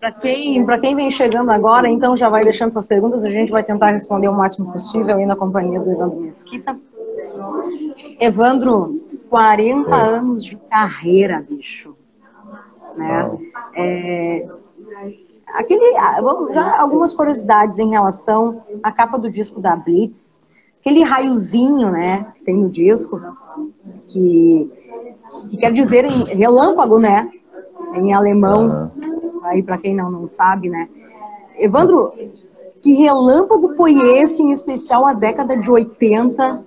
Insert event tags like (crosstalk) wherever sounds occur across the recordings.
Para quem, quem vem chegando agora, então já vai deixando suas perguntas, a gente vai tentar responder o máximo possível aí na companhia do Evandro Mesquita. Evandro, 40 é. anos de carreira, bicho. Né? É, aquele, já algumas curiosidades em relação à capa do disco da Blitz, aquele raiozinho, né, que tem no disco, que, que quer dizer em relâmpago, né, em alemão, aí para quem não, não sabe, né. Evandro, que relâmpago foi esse, em especial a década de 80?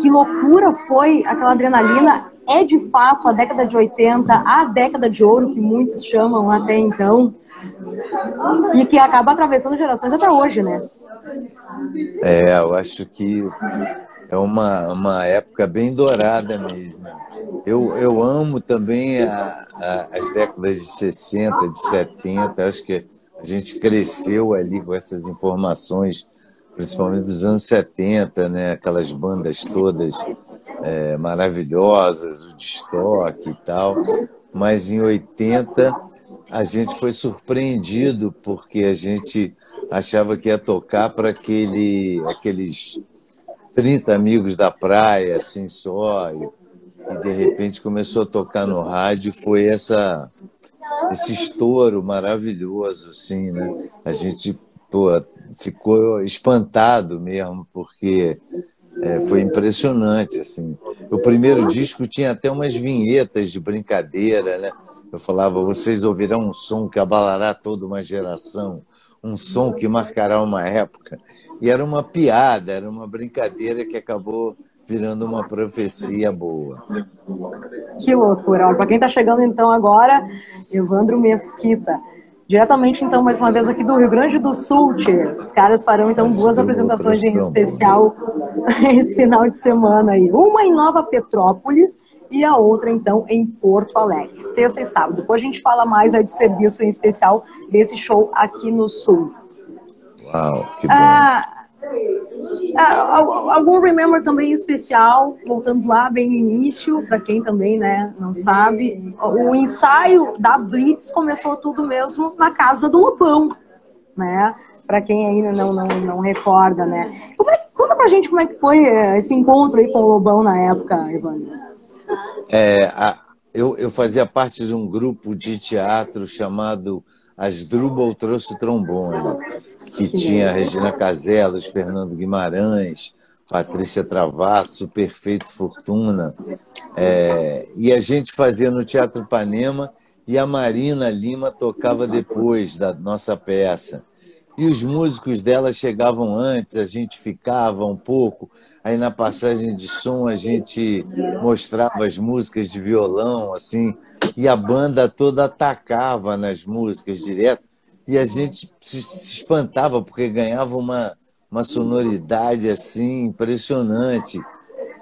Que loucura foi aquela adrenalina? É de fato a década de 80, a década de ouro que muitos chamam até então, e que acaba atravessando gerações até hoje, né? É, eu acho que é uma, uma época bem dourada mesmo. Eu, eu amo também a, a, as décadas de 60, de 70, acho que a gente cresceu ali com essas informações, principalmente dos anos 70, né? aquelas bandas todas é, maravilhosas, o destoque e tal. Mas em 80 a gente foi surpreendido porque a gente achava que ia tocar para aquele, aqueles 30 amigos da praia, assim só, e, e de repente começou a tocar no rádio, foi essa esse estouro maravilhoso, assim, né? A gente pô, ficou espantado mesmo, porque é, foi impressionante, assim. O primeiro disco tinha até umas vinhetas de brincadeira, né? Eu falava, vocês ouvirão um som que abalará toda uma geração, um som que marcará uma época. E era uma piada, era uma brincadeira que acabou virando uma profecia boa. Que loucura. Para quem está chegando então agora, Evandro Mesquita. Diretamente, então, mais uma vez aqui do Rio Grande do Sul, tia. Os caras farão, então, duas apresentações em especial (laughs) esse final de semana aí. Uma em Nova Petrópolis e a outra, então, em Porto Alegre. Sexta e sábado. Depois a gente fala mais aí do serviço em especial desse show aqui no Sul. Uau, que bom. Ah, ah, algum remember também especial, voltando lá bem no início, para quem também né, não sabe, o ensaio da Blitz começou tudo mesmo na casa do Lupão, né? Para quem ainda não, não, não recorda, né? Como é, conta pra gente como é que foi eh, esse encontro aí com o Lobão na época, Evandro. É, a, eu, eu fazia parte de um grupo de teatro chamado Asdrubal Trouxe Trombone que tinha Regina Caselos, Fernando Guimarães, Patrícia Travasso, Perfeito Fortuna. É, e a gente fazia no Teatro Panema e a Marina Lima tocava depois da nossa peça. E os músicos dela chegavam antes, a gente ficava um pouco, aí na passagem de som a gente mostrava as músicas de violão, assim, e a banda toda atacava nas músicas direto. E a gente se espantava porque ganhava uma, uma sonoridade assim impressionante.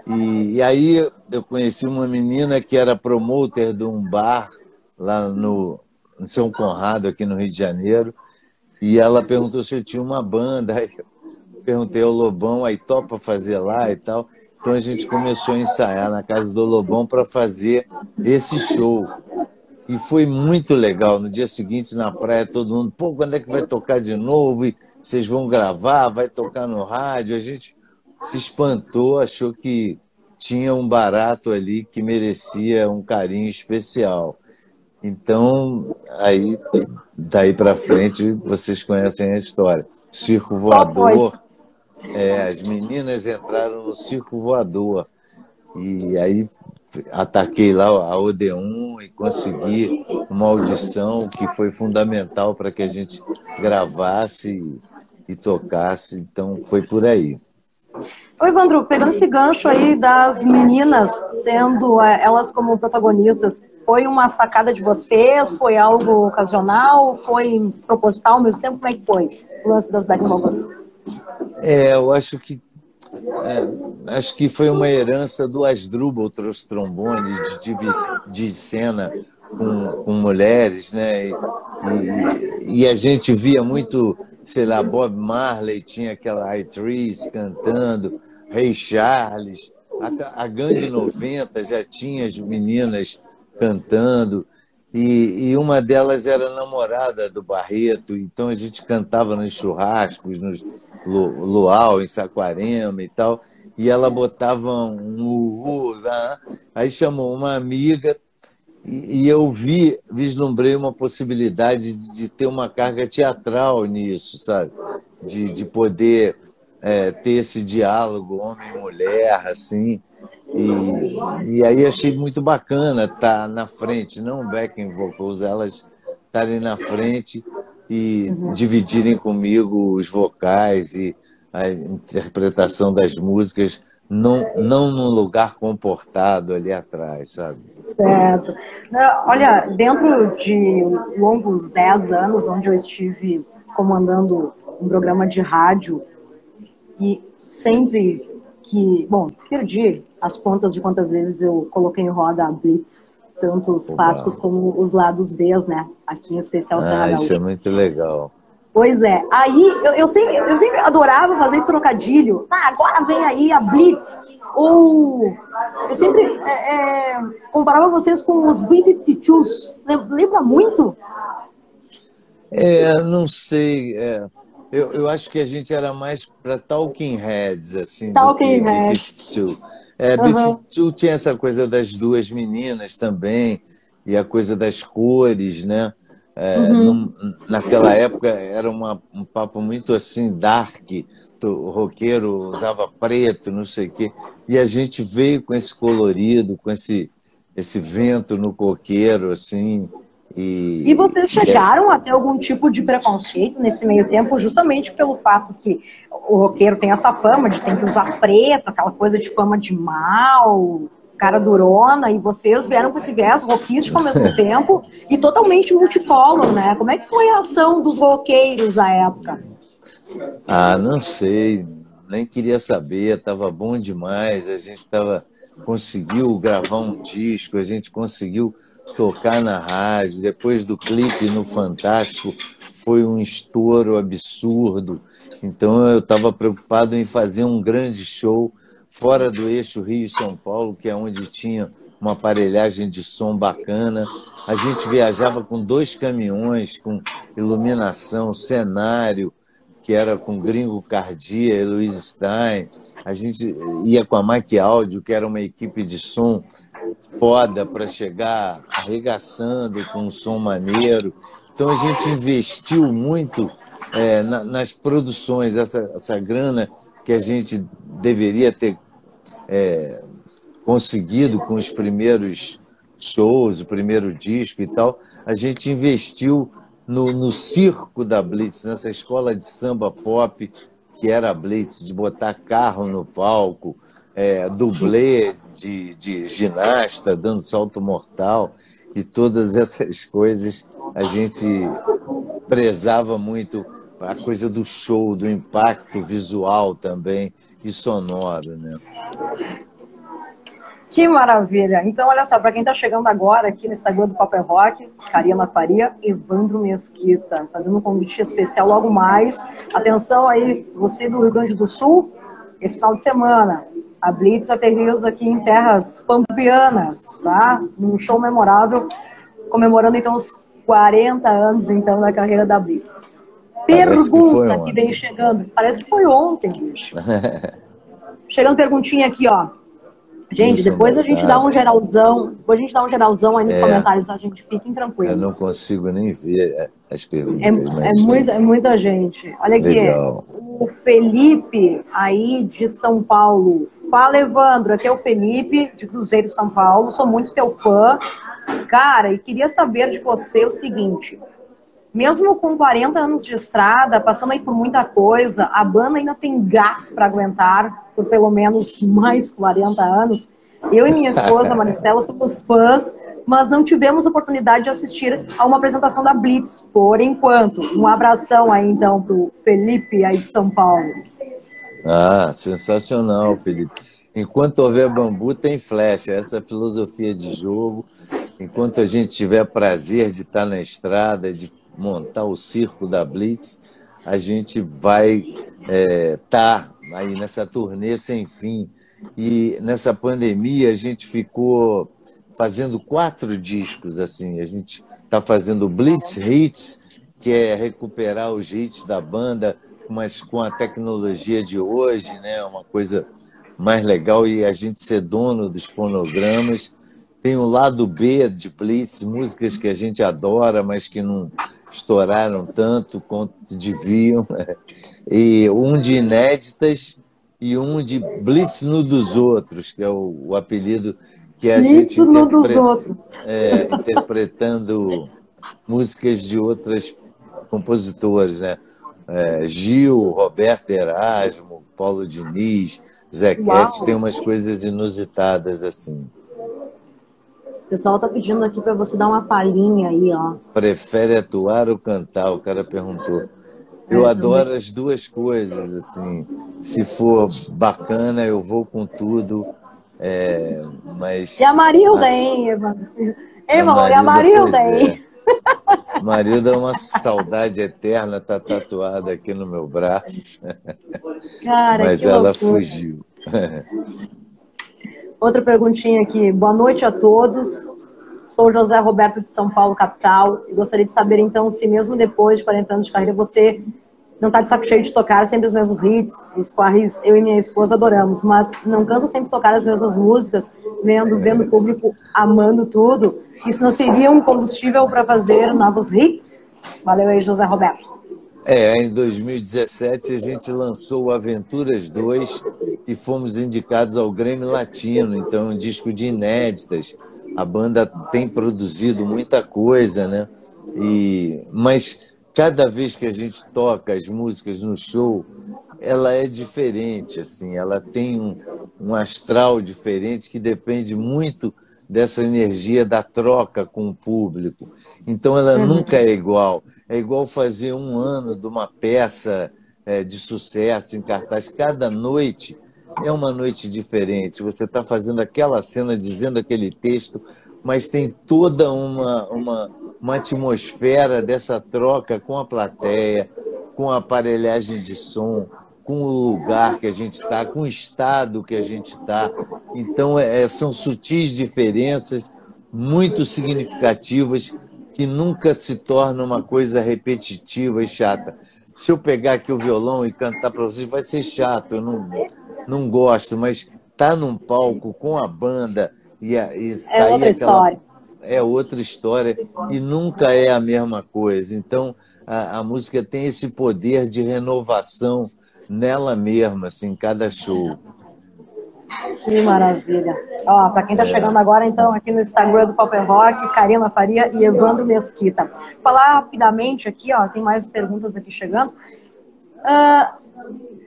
E, e, aí eu conheci uma menina que era promoter de um bar lá no, no São Conrado, aqui no Rio de Janeiro, e ela perguntou se eu tinha uma banda. (laughs) Aí eu perguntei ao Lobão, aí topa fazer lá e tal. Então a gente começou a ensaiar na casa do Lobão para fazer esse show. E foi muito legal. No dia seguinte, na praia, todo mundo, pô, quando é que vai tocar de novo? E vocês vão gravar, vai tocar no rádio. A gente se espantou, achou que tinha um barato ali que merecia um carinho especial. Então, aí, daí para frente, vocês conhecem a história. Circo voador. É, as meninas entraram no circo voador. E aí ataquei lá a Odeon e consegui uma audição que foi fundamental para que a gente gravasse e tocasse. Então, foi por aí. Oi, Evandro, pegando esse gancho aí das meninas sendo é, elas como protagonistas, foi uma sacada de vocês? Foi algo ocasional? Foi proposital ao mesmo tempo? Como é que foi o lance das back vocals? É, eu acho que é, acho que foi uma herança do Asdrubal trouxe trombone de, de, cena com, com, mulheres, né? E, e, e, a gente via muito, sei lá, Bob Marley tinha aquela atriz cantando, Ray Charles, a, a Gangue 90 já tinha as meninas cantando. e, e, uma delas era namorada do Barreto, então a gente cantava nos churrascos, nos luau, em Saquarema e tal, e ela botava um uhu lá, aí chamou uma amiga, e, e eu vi, vislumbrei uma possibilidade de, de ter uma carga teatral nisso, sabe? De, de poder é, ter esse diálogo homem-mulher, assim, e, e aí achei muito bacana estar tá na frente, não backing vocals, elas estarem na frente e uhum. dividirem comigo os vocais e a interpretação das músicas, não, não num lugar comportado ali atrás, sabe? Certo. Olha, dentro de longos 10 anos, onde eu estive comandando um programa de rádio, e sempre que, bom, perdi as contas de quantas vezes eu coloquei em roda a Blitz, tanto os clássicos como os lados B, né? Aqui em especial Serra ah, Isso é muito legal. Pois é. Aí eu, eu, sempre, eu sempre adorava fazer esse trocadilho. Ah, agora vem aí a Blitz. Ou eu sempre é, é, comparava vocês com os B-52s. Lembra muito? É, não sei. É, eu, eu acho que a gente era mais para Talking Heads, assim, Talking Heads. É, uhum. tinha essa coisa das duas meninas também, e a coisa das cores, né? É, uhum. num, naquela época era uma, um papo muito assim, dark, o roqueiro usava preto, não sei o quê, e a gente veio com esse colorido, com esse, esse vento no coqueiro, assim, e, e vocês chegaram é... a ter algum tipo de preconceito nesse meio tempo, justamente pelo fato que o roqueiro tem essa fama de ter que usar preto, aquela coisa de fama de mal, cara durona, e vocês vieram com esse viés rockístico ao mesmo (laughs) tempo e totalmente multipolo, né? Como é que foi a ação dos roqueiros na época? Ah, não sei, nem queria saber, estava bom demais, a gente tava, conseguiu gravar um disco, a gente conseguiu tocar na rádio, depois do clipe no Fantástico, foi um estouro absurdo. Então eu estava preocupado em fazer um grande show fora do eixo Rio-São Paulo, que é onde tinha uma aparelhagem de som bacana. A gente viajava com dois caminhões, com iluminação, cenário, que era com Gringo Cardia e Luiz Stein. A gente ia com a Mac Audio, que era uma equipe de som foda para chegar arregaçando com um som maneiro. Então a gente investiu muito é, na, nas produções, essa, essa grana que a gente deveria ter é, conseguido com os primeiros shows, o primeiro disco e tal, a gente investiu no, no circo da Blitz, nessa escola de samba pop que era a Blitz, de botar carro no palco, é, dublê de, de ginasta dando salto mortal e todas essas coisas a gente prezava muito a coisa do show, do impacto visual também e sonoro, né? Que maravilha! Então, olha só, para quem está chegando agora aqui no Instagram do Paper Rock, Karina Faria, Evandro Mesquita, fazendo um convite especial logo mais. Atenção aí, você do Rio Grande do Sul, esse final de semana, a Blitz aterriza aqui em terras pampianas, tá? Num show memorável, comemorando então os 40 anos então da carreira da Blitz. Pergunta que, que vem chegando. Parece que foi ontem, bicho. (laughs) chegando perguntinha aqui, ó. Gente, depois a gente dá um geralzão, depois a gente dá um geralzão aí nos é, comentários, a gente fiquem tranquilos. Eu não consigo nem ver as perguntas. É, é, muita, é muita gente. Olha aqui, Legal. o Felipe aí de São Paulo Fala, Evandro. Aqui é o Felipe, de Cruzeiro, São Paulo. Sou muito teu fã. Cara, e queria saber de você o seguinte. Mesmo com 40 anos de estrada, passando aí por muita coisa, a banda ainda tem gás para aguentar por pelo menos mais 40 anos. Eu e minha esposa, Maristela, somos fãs, mas não tivemos oportunidade de assistir a uma apresentação da Blitz, por enquanto. Um abração aí, então, pro Felipe aí de São Paulo. Ah, sensacional, Felipe. Enquanto houver bambu, tem flecha. Essa é filosofia de jogo. Enquanto a gente tiver prazer de estar na estrada, de montar o circo da Blitz, a gente vai estar é, tá aí nessa turnê sem fim. E nessa pandemia a gente ficou fazendo quatro discos assim. A gente está fazendo Blitz Hits, que é recuperar os hits da banda, mas com a tecnologia de hoje, né? Uma coisa mais legal e a gente ser dono dos fonogramas. Tem o lado B de Blitz, músicas que a gente adora, mas que não estouraram tanto quanto deviam. (laughs) E um de inéditas e um de Blitz no dos outros, que é o, o apelido que a Blitz gente no dos outros. É, interpretando músicas de outras compositores, né? É, Gil, Roberto Erasmo, Paulo Diniz, Zequete, tem umas coisas inusitadas assim. O pessoal tá pedindo aqui para você dar uma palhinha aí, ó. Prefere atuar ou cantar? O cara perguntou. Eu é, adoro as duas coisas, assim. Se for bacana, eu vou com tudo. É, mas. E a Marilda, hein, Evandro? Ei, Marilda, e a Marilda, hein? É. Marilda é uma saudade eterna, tá (laughs) tatuada aqui no meu braço. Cara, mas ela loucura. fugiu. Outra perguntinha aqui. Boa noite a todos. Sou José Roberto de São Paulo, capital, e gostaria de saber, então, se mesmo depois de 40 anos de carreira, você não está de saco cheio de tocar sempre os mesmos hits, dos quais eu e minha esposa adoramos, mas não cansa sempre tocar as mesmas músicas, vendo, vendo o público amando tudo. Isso não seria um combustível para fazer novos hits? Valeu aí, José Roberto. É, em 2017 a gente lançou Aventuras 2 e fomos indicados ao Grêmio Latino, então um disco de inéditas. A banda tem produzido muita coisa, né? E mas cada vez que a gente toca as músicas no show, ela é diferente, assim, ela tem um, um astral diferente que depende muito dessa energia da troca com o público. Então ela uhum. nunca é igual. É igual fazer um ano de uma peça é, de sucesso em cartaz. Cada noite é uma noite diferente. Você está fazendo aquela cena, dizendo aquele texto, mas tem toda uma, uma, uma atmosfera dessa troca com a plateia, com a aparelhagem de som, com o lugar que a gente está, com o estado que a gente está. Então, é, são sutis diferenças muito significativas que nunca se torna uma coisa repetitiva e chata. Se eu pegar aqui o violão e cantar para vocês, vai ser chato, eu não, não gosto, mas tá num palco com a banda e, e sair é outra aquela... história. É outra história e nunca é a mesma coisa. Então, a, a música tem esse poder de renovação nela mesma, assim, cada show. Que maravilha. Ó, para quem está chegando agora, então, aqui no Instagram do Paper Rock, Karina Faria e Evandro Mesquita. Falar rapidamente aqui, ó, tem mais perguntas aqui chegando. Uh,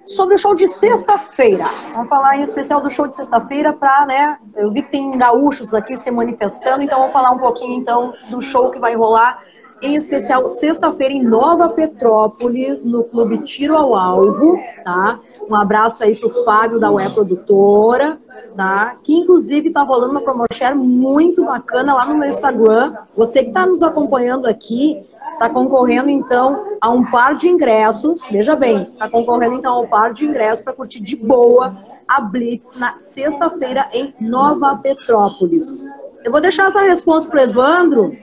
sobre o show de sexta-feira. Vamos falar em especial do show de sexta-feira para, né, eu vi que tem gaúchos aqui se manifestando, então vamos falar um pouquinho, então, do show que vai rolar em especial sexta-feira em Nova Petrópolis, no Clube Tiro ao Alvo, tá? Um abraço aí pro Fábio da Ué Produtora, tá? Que inclusive tá rolando uma promoção muito bacana lá no meu Instagram. Você que tá nos acompanhando aqui, tá concorrendo então a um par de ingressos. Veja bem, tá concorrendo então a um par de ingressos para curtir de boa a Blitz na sexta-feira em Nova Petrópolis. Eu vou deixar essa resposta para Evandro,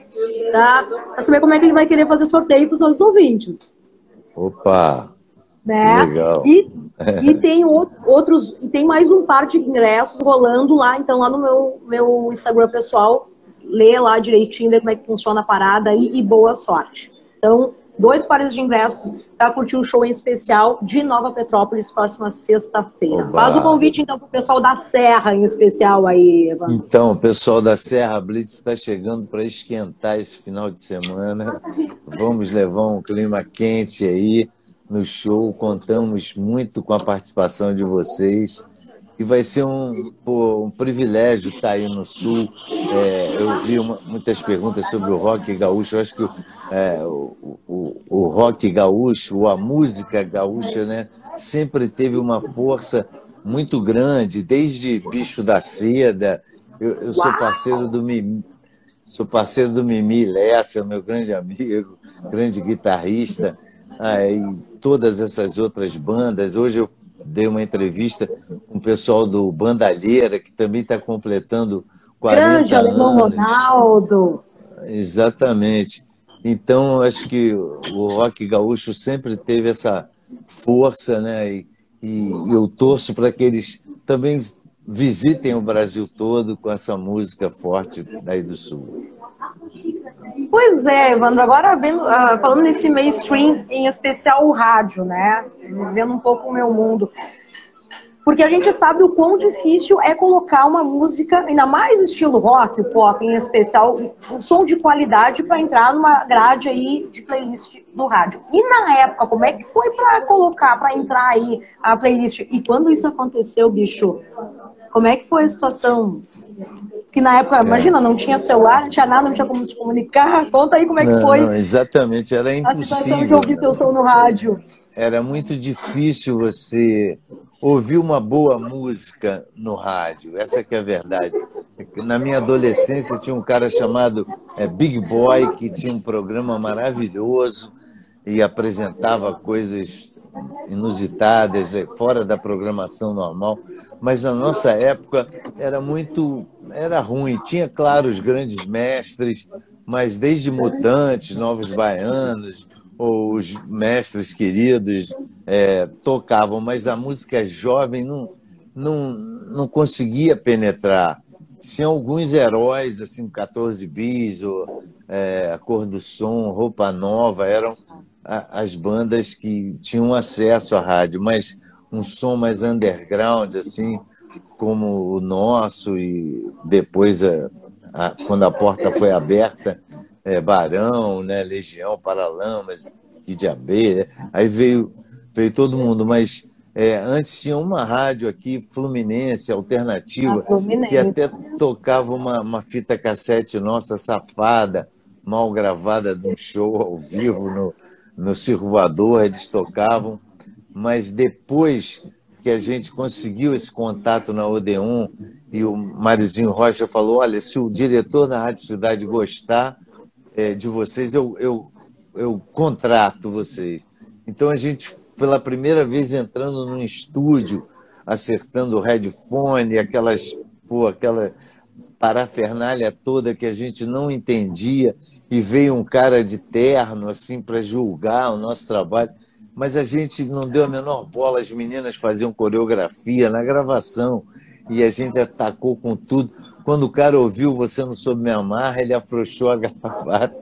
tá? Para saber como é que ele vai querer fazer sorteio para os nossos ouvintes. Opa! Né? Legal. E, e tem outros, e tem mais um par de ingressos rolando lá, então lá no meu, meu Instagram pessoal, lê lá direitinho, vê como é que funciona a parada e, e boa sorte. Então, dois pares de ingressos para curtir o show em especial de Nova Petrópolis, próxima sexta-feira. Faz o convite, então, para o pessoal da Serra, em especial aí, Eva. Então, o pessoal da Serra Blitz está chegando para esquentar esse final de semana. Vamos levar um clima quente aí no show. Contamos muito com a participação de vocês e vai ser um, pô, um privilégio estar aí no Sul. É, eu vi uma, muitas perguntas sobre o rock gaúcho. Eu acho que é, o, o, o, rock gaúcho, a música gaúcha, né, sempre teve uma força muito grande, desde Bicho da Seda. Eu, eu sou parceiro do Mimi, sou parceiro do Mimi Lessa, meu grande amigo, grande guitarrista. Aí, todas essas outras bandas. Hoje eu dei uma entrevista com o pessoal do Bandalheira, que também está completando 40 Grande anos. Alemão Ronaldo. Exatamente. Então, acho que o rock gaúcho sempre teve essa força, né? E, e eu torço para que eles também visitem o Brasil todo com essa música forte daí do Sul. Pois é, Evandro, agora vendo, uh, falando nesse mainstream, em especial o rádio, né? Vendo um pouco o meu mundo. Porque a gente sabe o quão difícil é colocar uma música, ainda mais estilo rock, o pop em especial, um som de qualidade para entrar numa grade aí de playlist do rádio. E na época, como é que foi para colocar, para entrar aí a playlist? E quando isso aconteceu, bicho, como é que foi a situação? Que na época, é. imagina, não tinha celular, não tinha nada, não tinha como se comunicar. (laughs) Conta aí como é que não, foi. Não, exatamente, era impossível. A situação de ouvir teu som no rádio. Era muito difícil você ouvir uma boa música no rádio. Essa que é a verdade. Na minha adolescência tinha um cara chamado é, Big Boy que tinha um programa maravilhoso e apresentava coisas inusitadas né, fora da programação normal. Mas na nossa época era muito, era ruim. Tinha claro os grandes mestres, mas desde Mutantes, Novos Baianos, ou os mestres queridos é, tocavam, mas a música jovem não, não, não conseguia penetrar. Tinha alguns heróis, assim, 14 bis, ou, é, A Cor do Som, Roupa Nova, eram as bandas que tinham acesso à rádio, mas um som mais underground, assim, como o nosso, e depois, a, a, quando a porta foi aberta, é, Barão, né, Legião, Paralamas, Kid Abelha, aí veio, veio todo mundo, mas é, antes tinha uma rádio aqui, Fluminense, alternativa, Fluminense. que até tocava uma, uma fita cassete nossa safada, mal gravada de um show ao vivo no, no Circulador, eles tocavam, mas depois que a gente conseguiu esse contato na Odeon e o Marizinho Rocha falou, olha, se o diretor da Rádio Cidade gostar, é, de vocês, eu, eu, eu contrato vocês. Então a gente, pela primeira vez, entrando num estúdio, acertando o headphone, aquelas, pô, aquela parafernália toda que a gente não entendia, e veio um cara de terno assim para julgar o nosso trabalho, mas a gente não deu a menor bola, as meninas faziam coreografia na gravação e a gente atacou com tudo. Quando o cara ouviu Você Não Soube Me Amar, ele afrouxou a (laughs) gravata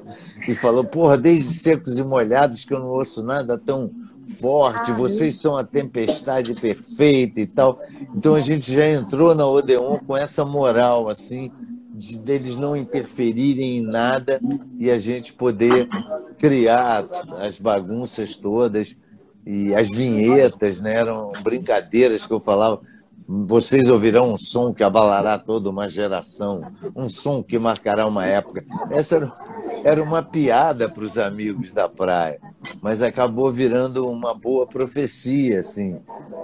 e falou: Porra, desde secos e molhados que eu não ouço nada tão forte, vocês são a tempestade perfeita e tal. Então a gente já entrou na Odeon com essa moral, assim, de deles não interferirem em nada e a gente poder criar as bagunças todas e as vinhetas, né? Eram brincadeiras que eu falava vocês ouvirão um som que abalará toda uma geração, um som que marcará uma época. Essa era uma piada para os amigos da praia, mas acabou virando uma boa profecia, assim.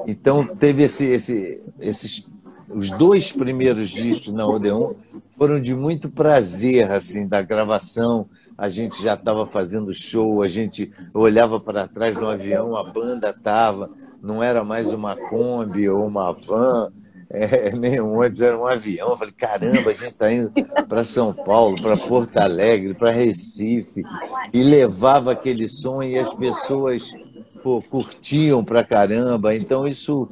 Então teve esse, esse, esses os dois primeiros discos na Odeon foram de muito prazer, assim, da gravação. A gente já estava fazendo show, a gente olhava para trás no avião, a banda estava, não era mais uma Kombi ou uma van, (laughs) é, nem um ônibus, era um avião. Eu falei, caramba, a gente está indo para São Paulo, para Porto Alegre, para Recife, e levava aquele som e as pessoas pô, curtiam para caramba. Então, isso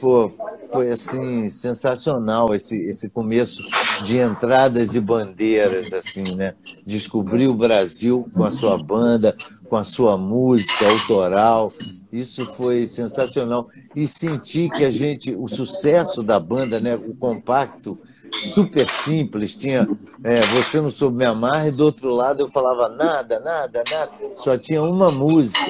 pô, foi assim sensacional esse, esse começo de entradas e bandeiras assim, né? Descobrir o Brasil com a sua banda, com a sua música autoral. Isso foi sensacional e sentir que a gente, o sucesso da banda, né, o compacto super simples, tinha é, Você Não Soube Me Amar, e do outro lado eu falava nada, nada, nada, só tinha uma música,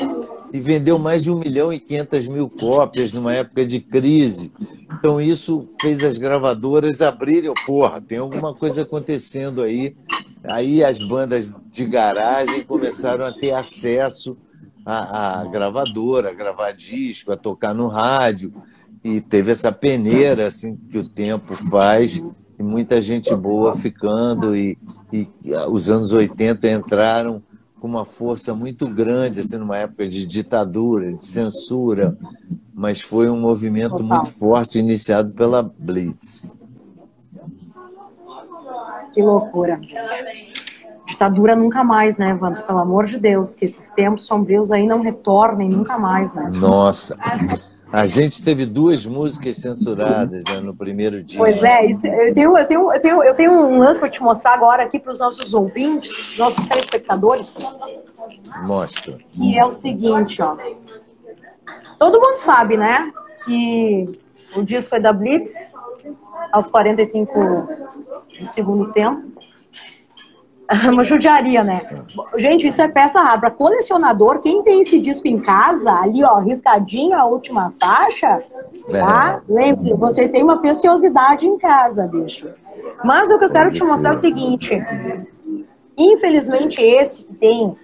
e vendeu mais de 1 milhão e 500 mil cópias numa época de crise. Então isso fez as gravadoras abrirem, porra, tem alguma coisa acontecendo aí. Aí as bandas de garagem começaram a ter acesso à, à gravadora, a gravar disco, a tocar no rádio, e teve essa peneira assim que o tempo faz e muita gente boa ficando e, e os anos 80 entraram com uma força muito grande assim numa época de ditadura, de censura, mas foi um movimento Total. muito forte iniciado pela Blitz. Que loucura. Ditadura nunca mais, né, Evandro? Pelo amor de Deus, que esses tempos sombrios aí não retornem nunca mais, né? Nossa. A gente teve duas músicas censuradas né, no primeiro dia. Pois é, isso, eu, tenho, eu, tenho, eu, tenho, eu tenho um lance para te mostrar agora aqui para os nossos ouvintes, nossos telespectadores. Mostra. Que é o seguinte, ó. Todo mundo sabe, né, que o disco é da Blitz, aos 45 do segundo tempo. (laughs) uma judiaria, né? Gente, isso é peça rara. Para colecionador, quem tem esse disco em casa, ali, ó, riscadinho, a última faixa, tá? É. Lembre-se, você tem uma preciosidade em casa, bicho. Mas o que eu quero te mostrar é o seguinte. Infelizmente, esse que tem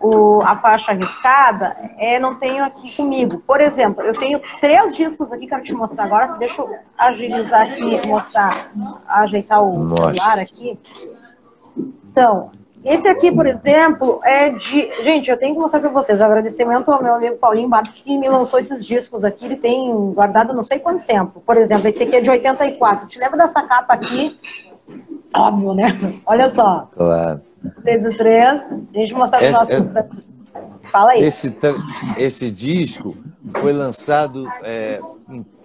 o, a faixa riscada, é, não tenho aqui comigo. Por exemplo, eu tenho três discos aqui, quero te mostrar agora. Deixa eu agilizar aqui, mostrar, ajeitar o Nossa. celular aqui. Então, esse aqui, por exemplo, é de. Gente, eu tenho que mostrar para vocês. Agradecimento ao meu amigo Paulinho Bato, que me lançou esses discos aqui. Ele tem guardado não sei quanto tempo. Por exemplo, esse aqui é de 84. Te lembra dessa capa aqui? Óbvio, né? Olha só. Claro. 3 e 3. Deixa eu mostrar para os nossos. É... Fala aí. Esse, esse disco foi lançado é,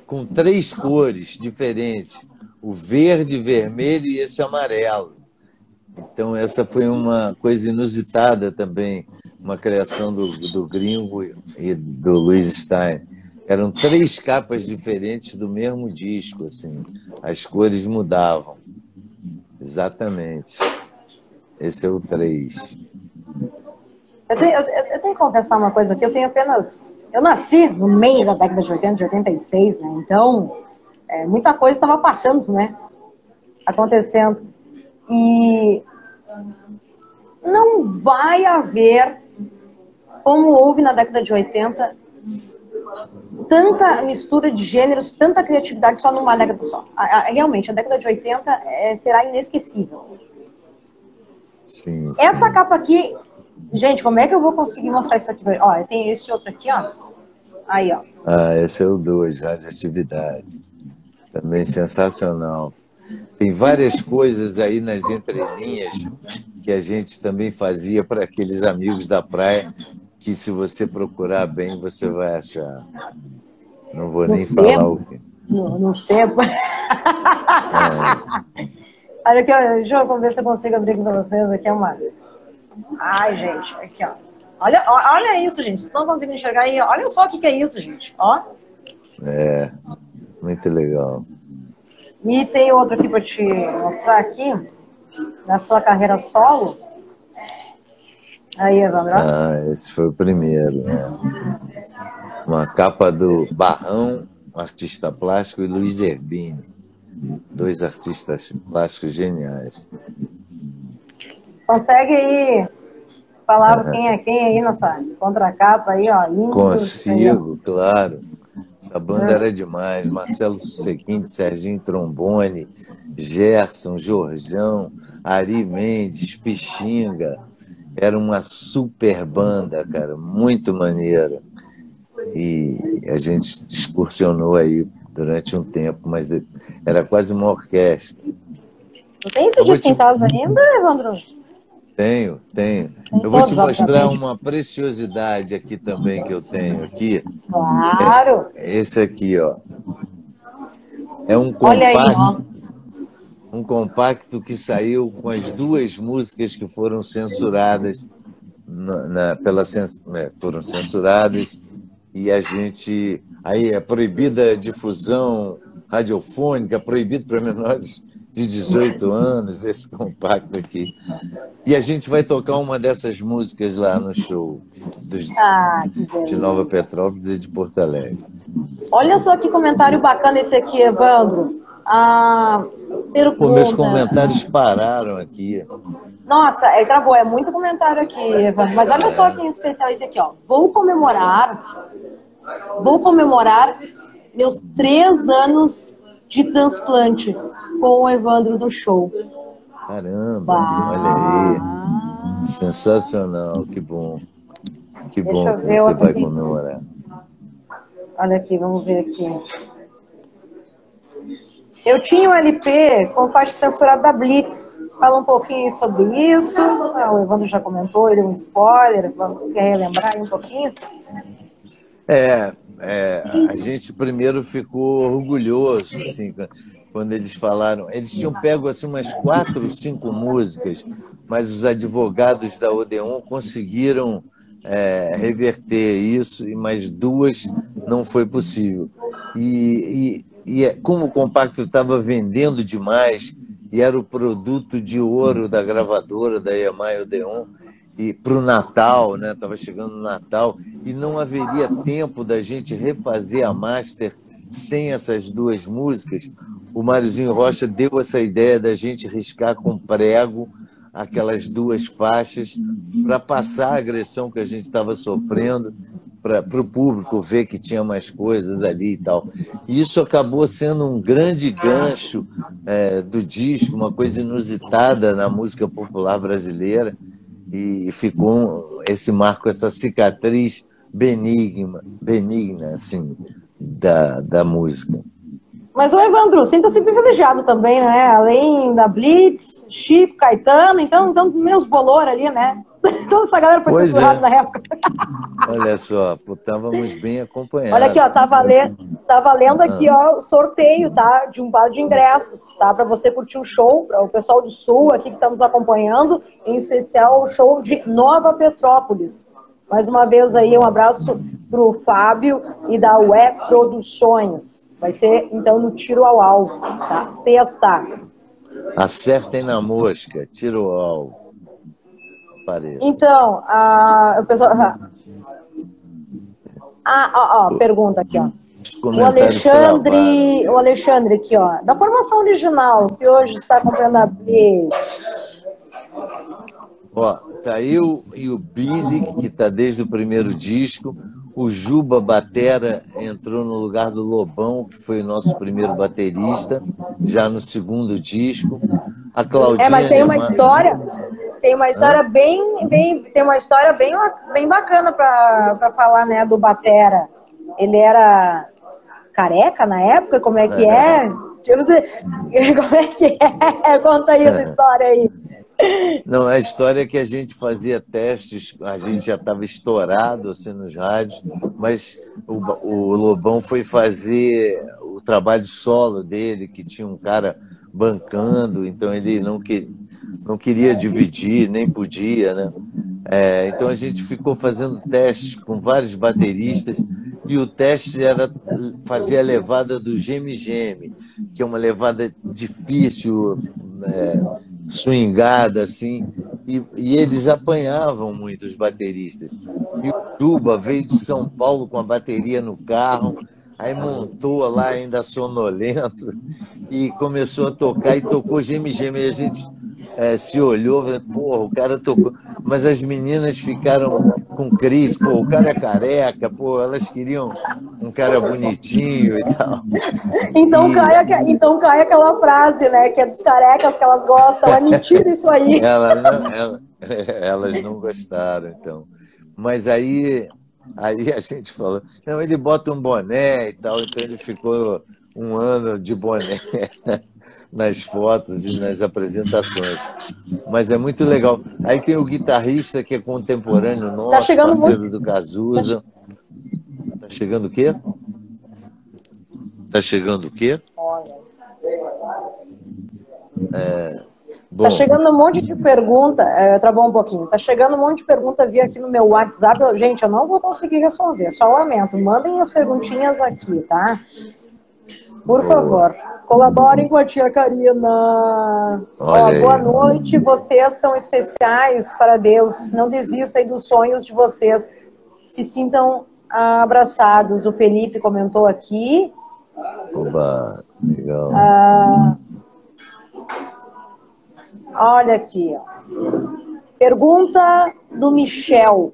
com três cores diferentes: o verde, vermelho e esse amarelo. Então, essa foi uma coisa inusitada também, uma criação do, do Gringo e do Luiz Stein. Eram três capas diferentes do mesmo disco, assim. As cores mudavam. Exatamente. Esse é o três. Eu tenho, eu, eu tenho que confessar uma coisa aqui, eu tenho apenas. Eu nasci no meio da década de 80, de 86, né? Então, é, muita coisa estava passando, né? Acontecendo. E não vai haver, como houve na década de 80, tanta mistura de gêneros, tanta criatividade só numa década só. Realmente, a década de 80 é, será inesquecível. Sim, sim. Essa capa aqui, gente, como é que eu vou conseguir mostrar isso aqui? Ó, tem esse outro aqui, ó. Aí, ó. Ah, esse é o 2, radioatividade. Também sensacional. Tem várias coisas aí nas entrelinhas que a gente também fazia para aqueles amigos da praia, que se você procurar bem, você vai achar. Não vou no nem sebo? falar o quê. No, no sebo? (laughs) É. Olha aqui, deixa eu ver se eu consigo abrir aqui para vocês. Aqui é uma. Ai, gente, aqui, ó. Olha, olha isso, gente. Vocês estão conseguindo enxergar aí? Olha só o que, que é isso, gente. Ó. É, muito legal. E tem outro aqui para te mostrar aqui, na sua carreira solo. Aí, Evandro. Ah, esse foi o primeiro. Né? Uma capa do Barrão, um artista plástico, e Luiz Erbini. Dois artistas plásticos geniais. Consegue aí falar quem é quem aí nessa contracapa aí, ó? Consigo, claro. Essa banda era demais. Marcelo Sequinte, Serginho Trombone, Gerson, Jorjão, Ari Mendes, Pixinga. Era uma super banda, cara, muito maneira. E a gente excursionou aí durante um tempo, mas era quase uma orquestra. Não tem esse disco te... em casa ainda, Evandro? Tenho, tenho. Eu vou te mostrar uma preciosidade aqui também que eu tenho aqui. Claro. É, esse aqui, ó. É um compacto, um compacto que saiu com as duas músicas que foram censuradas na, na pela né, foram censuradas e a gente aí é proibida a difusão radiofônica, proibido para menores de 18 anos, esse compacto aqui. E a gente vai tocar uma dessas músicas lá no show dos, ah, de Nova Petrópolis e de Porto Alegre. Olha só que comentário bacana esse aqui, Evandro. Ah. Pô, meus comentários pararam aqui. Nossa, é, travou, é muito comentário aqui, Evandro. Mas olha só que especial esse aqui, ó. Vou comemorar, vou comemorar meus três anos de transplante com o Evandro do show. Caramba, olha aí. Sensacional, que bom. Que Deixa bom que você vai comemorar. Olha aqui, vamos ver aqui. Eu tinha um LP com faixa censurada da Blitz. Fala um pouquinho sobre isso. Ah, o Evandro já comentou, ele é um spoiler. Quer relembrar aí um pouquinho? É, é, a gente primeiro ficou orgulhoso, assim, quando eles falaram. Eles tinham pego assim, umas quatro, cinco músicas, mas os advogados da Odeon conseguiram é, reverter isso, e mais duas não foi possível. E, e, e é, como o compacto estava vendendo demais, e era o produto de ouro da gravadora, da EMI Odeon, e para o Natal, né? Estava chegando o Natal e não haveria tempo da gente refazer a master sem essas duas músicas. O Máriozinho Rocha deu essa ideia da gente riscar com prego aquelas duas faixas para passar a agressão que a gente estava sofrendo para o público ver que tinha mais coisas ali e tal. E isso acabou sendo um grande gancho é, do disco, uma coisa inusitada na música popular brasileira e ficou esse marco, essa cicatriz benigna, benigna assim, da, da música. Mas o Evandro, sinta-se privilegiado também, né? Além da Blitz, Chico, Caetano, então, então meus bolor ali, né? (laughs) Toda essa galera foi pois censurada é. na época. Olha só, estávamos bem acompanhados. Olha aqui, ó, tá valendo, tá valendo aqui, ah. ó, o sorteio, tá? De um par de ingressos, tá? Para você curtir o show, para o pessoal do Sul aqui que está nos acompanhando, em especial o show de Nova Petrópolis. Mais uma vez aí, um abraço pro Fábio e da Web Produções. Vai ser, então, no tiro ao alvo, tá? Sexta. Acertem na mosca, tiro ao alvo. Parece. Então, a, o pessoal... (laughs) Ah, ó, ó, pergunta aqui, ó. O Alexandre, o Alexandre aqui, ó, da formação original, que hoje está acompanhando a Blitz. Ó, tá eu e o Billy, que está desde o primeiro disco. O Juba Batera entrou no lugar do Lobão, que foi o nosso primeiro baterista, já no segundo disco. A Claudinha. É, mas tem uma história, tem uma história bem, bem, tem uma história bem, bem bacana para falar, né, do Batera. Ele era careca na época, como é que é? é? (laughs) Como é que é? Conta aí essa história aí. Não, a história é que a gente fazia testes, a gente já estava estourado assim, nos rádios, mas o, o Lobão foi fazer o trabalho solo dele, que tinha um cara bancando, então ele não, que, não queria dividir, nem podia, né? É, então a gente ficou fazendo testes com vários bateristas e o teste era fazer a levada do geme-geme, que é uma levada difícil, é, swingada, assim, e, e, eles apanhavam muito os bateristas. E o Juba veio de São Paulo com a bateria no carro, aí montou lá ainda sonolento e começou a tocar e tocou geme geme. E a gente é, se olhou, porra, o cara tocou. Mas as meninas ficaram com crise, pô, o cara é careca, pô, elas queriam um cara bonitinho e tal. Então, e... cai, então cai aquela frase, né, que é dos carecas que elas gostam, é mentira isso aí. (laughs) Ela não, ela, (laughs) elas não gostaram, então. Mas aí, aí a gente falou, não, ele bota um boné e tal, então ele ficou um ano de boné (laughs) nas fotos e nas apresentações. Mas é muito legal. Aí tem o guitarrista que é contemporâneo tá nosso, tá parceiro muito... do Cazuza. Tá chegando o quê? Tá chegando o quê? É, bom. Tá chegando um monte de pergunta, é, travou um pouquinho. Tá chegando um monte de pergunta via aqui no meu WhatsApp. gente, eu não vou conseguir responder, só lamento. Mandem as perguntinhas aqui, tá? Por favor, colaborem com a tia Karina. Ó, boa noite, vocês são especiais para Deus. Não desistam dos sonhos de vocês. Se sintam abraçados. O Felipe comentou aqui. Oba, legal. Ah, olha aqui, ó. Pergunta do Michel.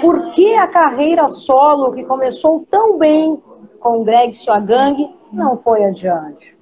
Por que a carreira solo que começou tão bem com o Greg Sua Gangue não foi adiante?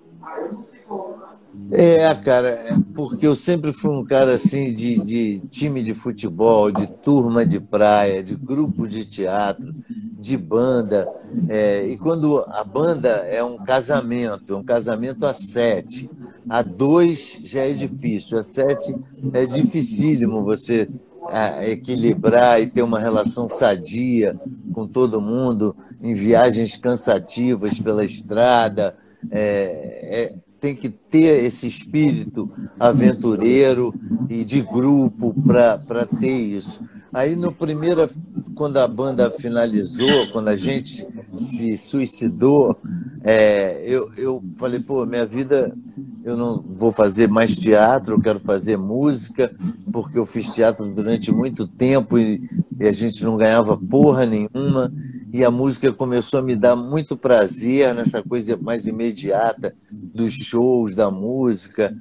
É, cara, é porque eu sempre fui um cara assim de, de, time de futebol, de turma de praia, de grupo de teatro, de banda. É, e quando a banda é um casamento, um casamento a sete, a dois já é difícil, a sete é dificílimo você é, equilibrar e ter uma relação sadia com todo mundo em viagens cansativas pela estrada. É, é, tem que ter esse espírito aventureiro e de grupo para ter isso. Aí, no primeiro, quando a banda finalizou, quando a gente se suicidou, é, eu, eu falei, pô, minha vida, eu não vou fazer mais teatro, eu quero fazer música, porque eu fiz teatro durante muito tempo e, e a gente não ganhava porra nenhuma e a música começou a me dar muito prazer nessa coisa mais imediata dos shows, da música.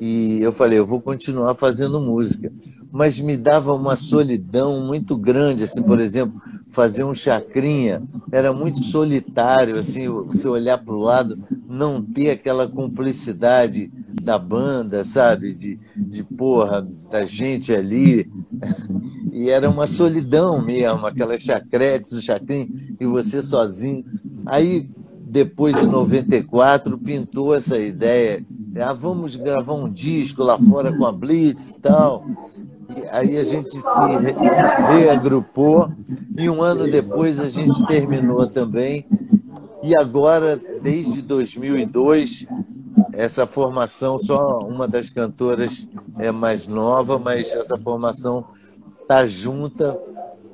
E eu falei, eu vou continuar fazendo música. Mas me dava uma solidão muito grande, assim, por exemplo, fazer um chacrinha era muito solitário, assim, você olhar para o lado, não ter aquela cumplicidade da banda, sabe? De, de porra, da gente ali e era uma solidão mesmo, aquelas chacretes, o chacrinho, e você sozinho. Aí, depois de 94, pintou essa ideia, ah, vamos gravar um disco lá fora com a Blitz e tal. Aí a gente se reagrupou e um ano depois a gente terminou também. E agora, desde 2002, essa formação, só uma das cantoras é mais nova, mas essa formação estar tá junta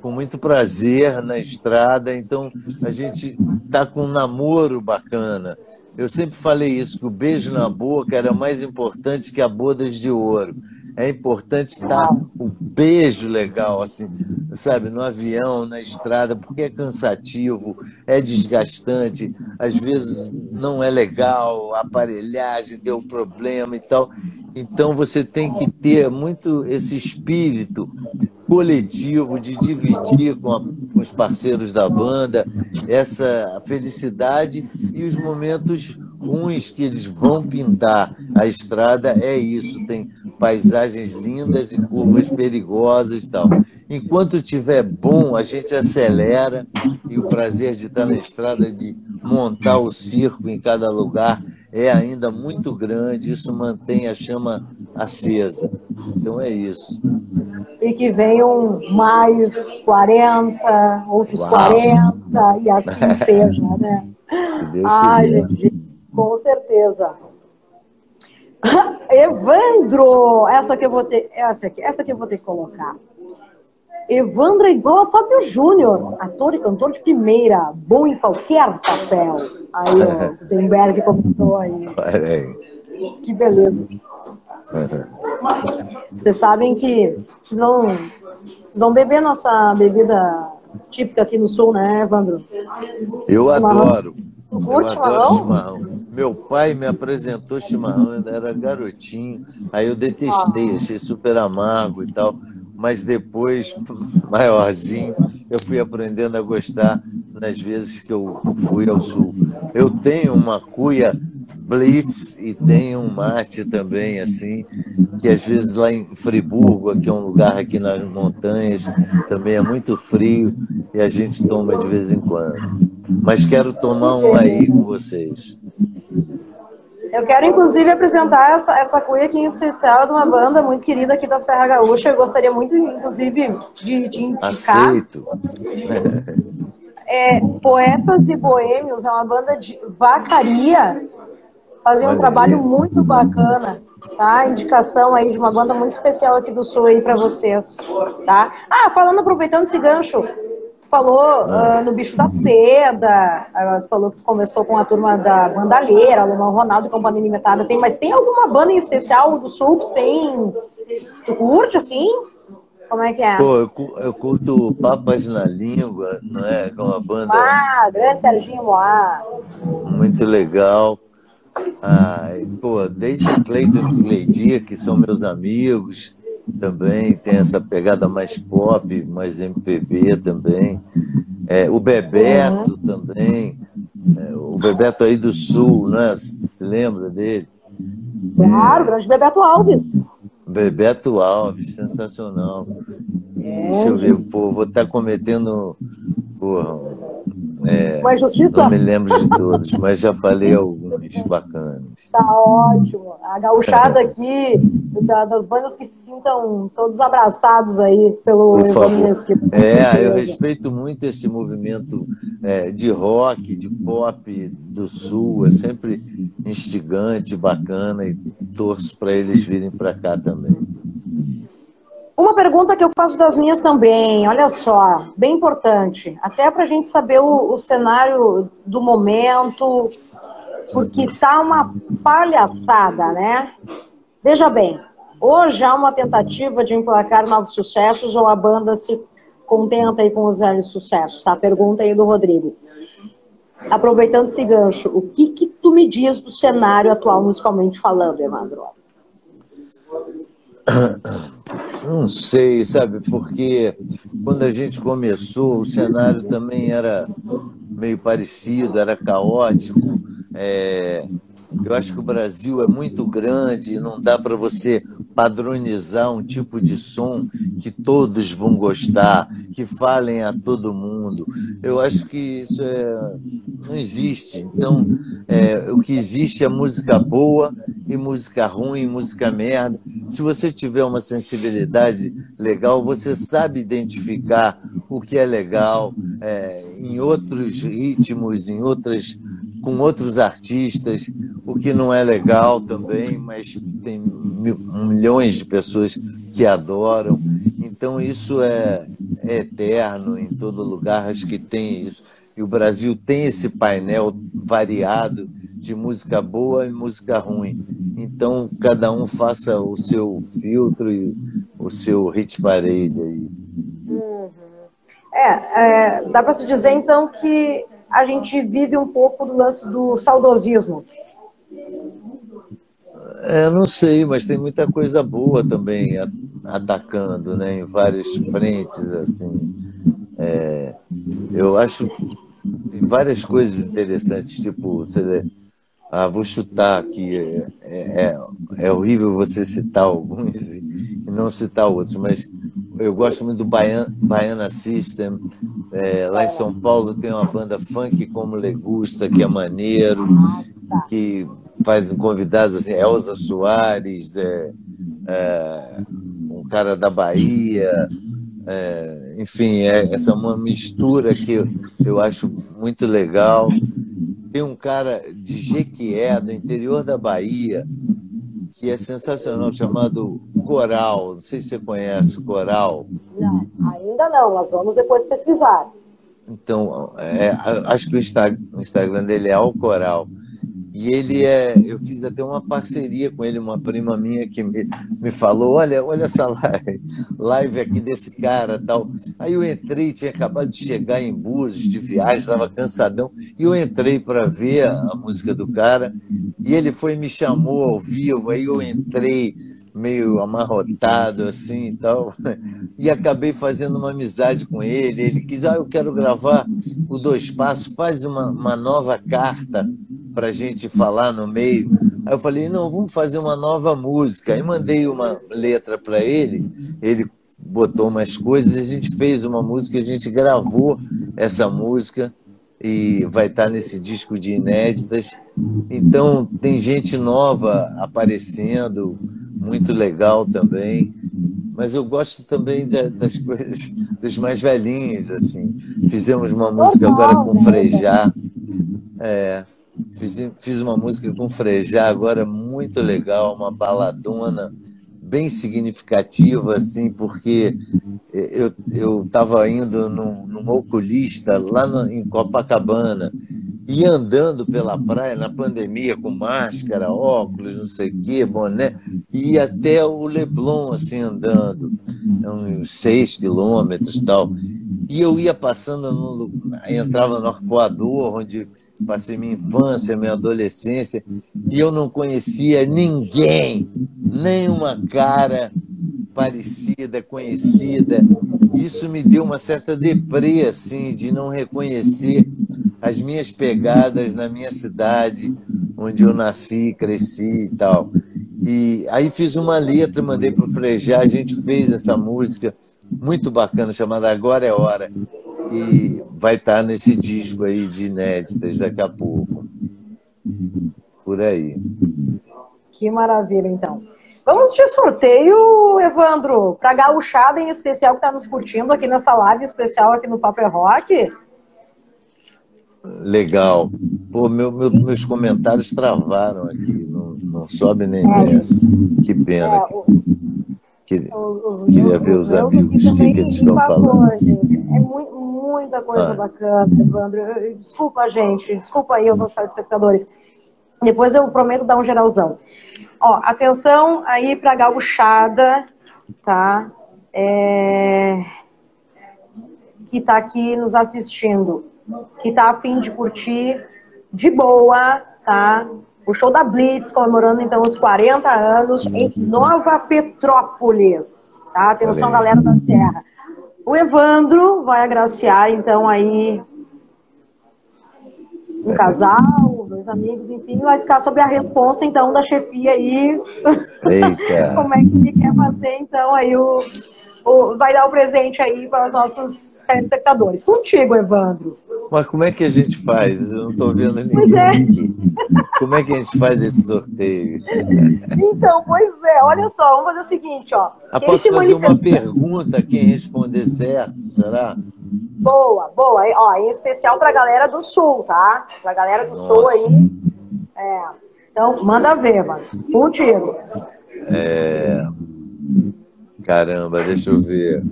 com muito prazer na estrada. Então, a gente está com um namoro bacana. Eu sempre falei isso, que o beijo na boca era mais importante que a bodas de ouro. É importante estar o beijo legal, assim, sabe, no avião, na estrada, porque é cansativo, é desgastante, às vezes não é legal, a aparelhagem deu problema e tal. Então você tem que ter muito esse espírito coletivo de dividir com, a, com, os parceiros da banda essa felicidade e os momentos ruins que eles vão pintar. A estrada é isso, tem paisagens lindas e curvas perigosas e tal. Enquanto tiver bom, a gente acelera e o prazer de estar na estrada, de montar o circo em cada lugar, é ainda muito grande, isso mantém a chama acesa. Então é isso. E que venham mais 40, outros Uau. 40, e assim (laughs) seja, né? Se Deus Ai, gente, com certeza. (laughs) Evandro, essa que eu vou ter, essa aqui, essa que eu vou ter que colocar. Evandro é igual a Fábio Júnior, ator e cantor de primeira, bom em qualquer papel. Aí (laughs) o Gutenberg comentou aí. Que beleza. Vocês sabem que vocês vão, vocês vão beber nossa bebida típica aqui no sul, né, Evandro? Eu adoro. Adoro chimarrão. Meu pai me apresentou chimarrão, ainda era garotinho. Aí eu detestei, ah. achei super amargo e tal mas depois, (laughs) maiorzinho, eu fui aprendendo a gostar nas vezes que eu fui ao sul. Eu tenho uma cuia Blitz e tenho um mate também, assim, que às vezes lá em Friburgo, que é um lugar aqui nas montanhas, também é muito frio e a gente toma de vez em quando. Mas quero tomar um aí com vocês. Eu quero, inclusive, apresentar essa, essa cuia aqui em especial de uma banda muito querida aqui da Serra Gaúcha. Eu gostaria muito, inclusive, de, de indicar. Aceito. É, Poetas e Boêmios é uma banda de vacaria. Fazem um trabalho muito bacana, tá? Indicação aí de uma banda muito especial aqui do Sul aí para vocês, tá? Ah, falando, aproveitando esse gancho, falou uh, no Bicho da Seda, uh, falou que começou com a turma da Bandalheira, Alemão Ronaldo, Companhia Limitada. Tem, mas tem alguma banda em especial do Sul que tem. Tu curte assim? Como é que é? Pô, eu, eu curto Papas na Língua, não é? Com uma banda. Ah, grande Serginho Moá. Muito legal. Ah, pô, desde Cleiton e Cleidia, que são meus amigos, também, tem essa pegada mais pop, mais MPB também. É, o Bebeto uhum. também, é, o Bebeto aí do Sul, né? Se lembra dele? Claro, grande Bebeto Alves. Bebeto Alves, sensacional. É. Deixa eu ver, pô, vou estar tá cometendo porra, é, Uma injustiça? Não me lembro de todos, mas já falei alguns bacanas. Tá ótimo. A gauchada aqui, das bandas que se sintam todos abraçados aí pelo Por favor. É, eu respeito muito esse movimento é, de rock, de pop do Sul. É sempre instigante, bacana e torço para eles virem para cá também. Uma pergunta que eu faço das minhas também, olha só, bem importante, até para a gente saber o, o, cenário do momento, porque tá uma palhaçada, né? Veja bem, hoje há uma tentativa de emplacar novos sucessos ou a banda se contenta aí com os velhos sucessos, tá? Pergunta aí do Rodrigo. Aproveitando esse gancho, o que que tu me diz do cenário atual musicalmente falando, Evandro? (coughs) Não sei, sabe, porque quando a gente começou, o cenário também era meio parecido, era caótico. É, eu acho que o Brasil é muito grande, não dá para você padronizar um tipo de som que todos vão gostar, que falem a todo mundo. Eu acho que isso é, não existe. Então, é, o que existe é música boa e música ruim, música merda. Se você tiver uma sensibilidade legal, você sabe identificar o que é legal é, em outros ritmos, em outras com outros artistas, o que não é legal também, mas tem milhões de pessoas que adoram. Então isso é, é eterno em todo lugar, acho que tem isso. E o Brasil tem esse painel variado de música boa e música ruim. Então cada um faça o seu filtro e o seu hit parade aí. Uhum. É, é, dá para se dizer então que a gente vive um pouco do lance do saudosismo. É, não sei, mas tem muita coisa boa também atacando, né, em várias frentes assim. É, eu acho tem várias coisas interessantes, tipo você ah, vou chutar aqui. É, é, é, horrível você citar alguns e não citar outros, mas eu gosto muito do Baiana, Baiana System. É, lá em São Paulo tem uma banda funk como Legusta, que é maneiro, que faz convidados assim, Elza Soares, é, é, um cara da Bahia. É, enfim, é, essa é uma mistura que eu, eu acho muito legal. Tem um cara de Jequié, do interior da Bahia, que é sensacional, chamado Coral. Não sei se você conhece o Coral. Não, ainda não, mas vamos depois pesquisar. Então, é, acho que o Instagram, dele é Al Coral. E ele é. Eu fiz até uma parceria com ele, uma prima minha que me, me falou: olha, olha essa live, live aqui desse cara tal. Aí eu entrei, tinha acabado de chegar em Búzios de viagem, estava cansadão, e eu entrei para ver a, a música do cara, e ele foi me chamou ao vivo, aí eu entrei meio amarrotado assim e tal. (laughs) E acabei fazendo uma amizade com ele. Ele quis, ah, eu quero gravar o Dois Passos, faz uma, uma nova carta para gente falar no meio. Aí eu falei, não, vamos fazer uma nova música. Aí mandei uma letra para ele, ele botou umas coisas, a gente fez uma música, a gente gravou essa música e vai estar nesse disco de inéditas. Então tem gente nova aparecendo, muito legal também. Mas eu gosto também das coisas dos mais velhinhos, assim. Fizemos uma música agora com Frejá. É, fiz, fiz uma música com Frejá agora muito legal, uma baladona bem significativa, assim, porque eu estava indo num, num oculista lá no, em Copacabana e andando pela praia na pandemia com máscara, óculos, não sei o quê, boné, e até o Leblon assim andando, uns seis quilômetros e tal. E eu ia passando, no, entrava no Arcoador, onde passei minha infância, minha adolescência, e eu não conhecia ninguém, nem uma cara parecida, conhecida. Isso me deu uma certa deprê, assim, de não reconhecer as minhas pegadas na minha cidade, onde eu nasci, cresci e tal. E aí fiz uma letra, mandei para o Frejá, a gente fez essa música muito bacana, chamada Agora é Hora. E vai estar nesse disco aí de inéditas daqui a pouco. Por aí. Que maravilha, então. Vamos de sorteio, Evandro, para a gauchada em especial que está nos curtindo aqui nessa live especial aqui no Paper Rock. Legal. Pô, meu, meu, meus comentários travaram aqui, não, não sobe nem é. desce. Que pena. É, o, queria ver os amigos, o que, que eles estão falando. Gente. É muito, muita coisa ah. bacana, Evandro. Desculpa, gente, desculpa aí os nossos espectadores. Depois eu prometo dar um geralzão. Ó, atenção aí para a gauchada, tá? É... Que está aqui nos assistindo, que está a fim de curtir de boa, tá? O show da Blitz, comemorando então os 40 anos em Nova Petrópolis, tá? Atenção, galera da Serra. O Evandro vai agraciar então aí um casal, dois amigos, enfim, vai ficar sobre a responsa, então, da chefia aí. Eita. (laughs) Como é que ele quer fazer, então, aí o, vai dar o presente aí para os nossos telespectadores. Contigo, Evandro. Mas como é que a gente faz? Eu não estou vendo ninguém. Pois é. (laughs) Como é que a gente faz esse sorteio? Então, pois é, olha só, vamos fazer o seguinte, ó. Ah, posso fazer uma pergunta, quem responder certo, será? Boa, boa. Ó, em especial para a galera do Sul, tá? Para a galera do Nossa. Sul aí. É. Então, manda ver, mano. Contigo. É... Caramba, deixa eu ver.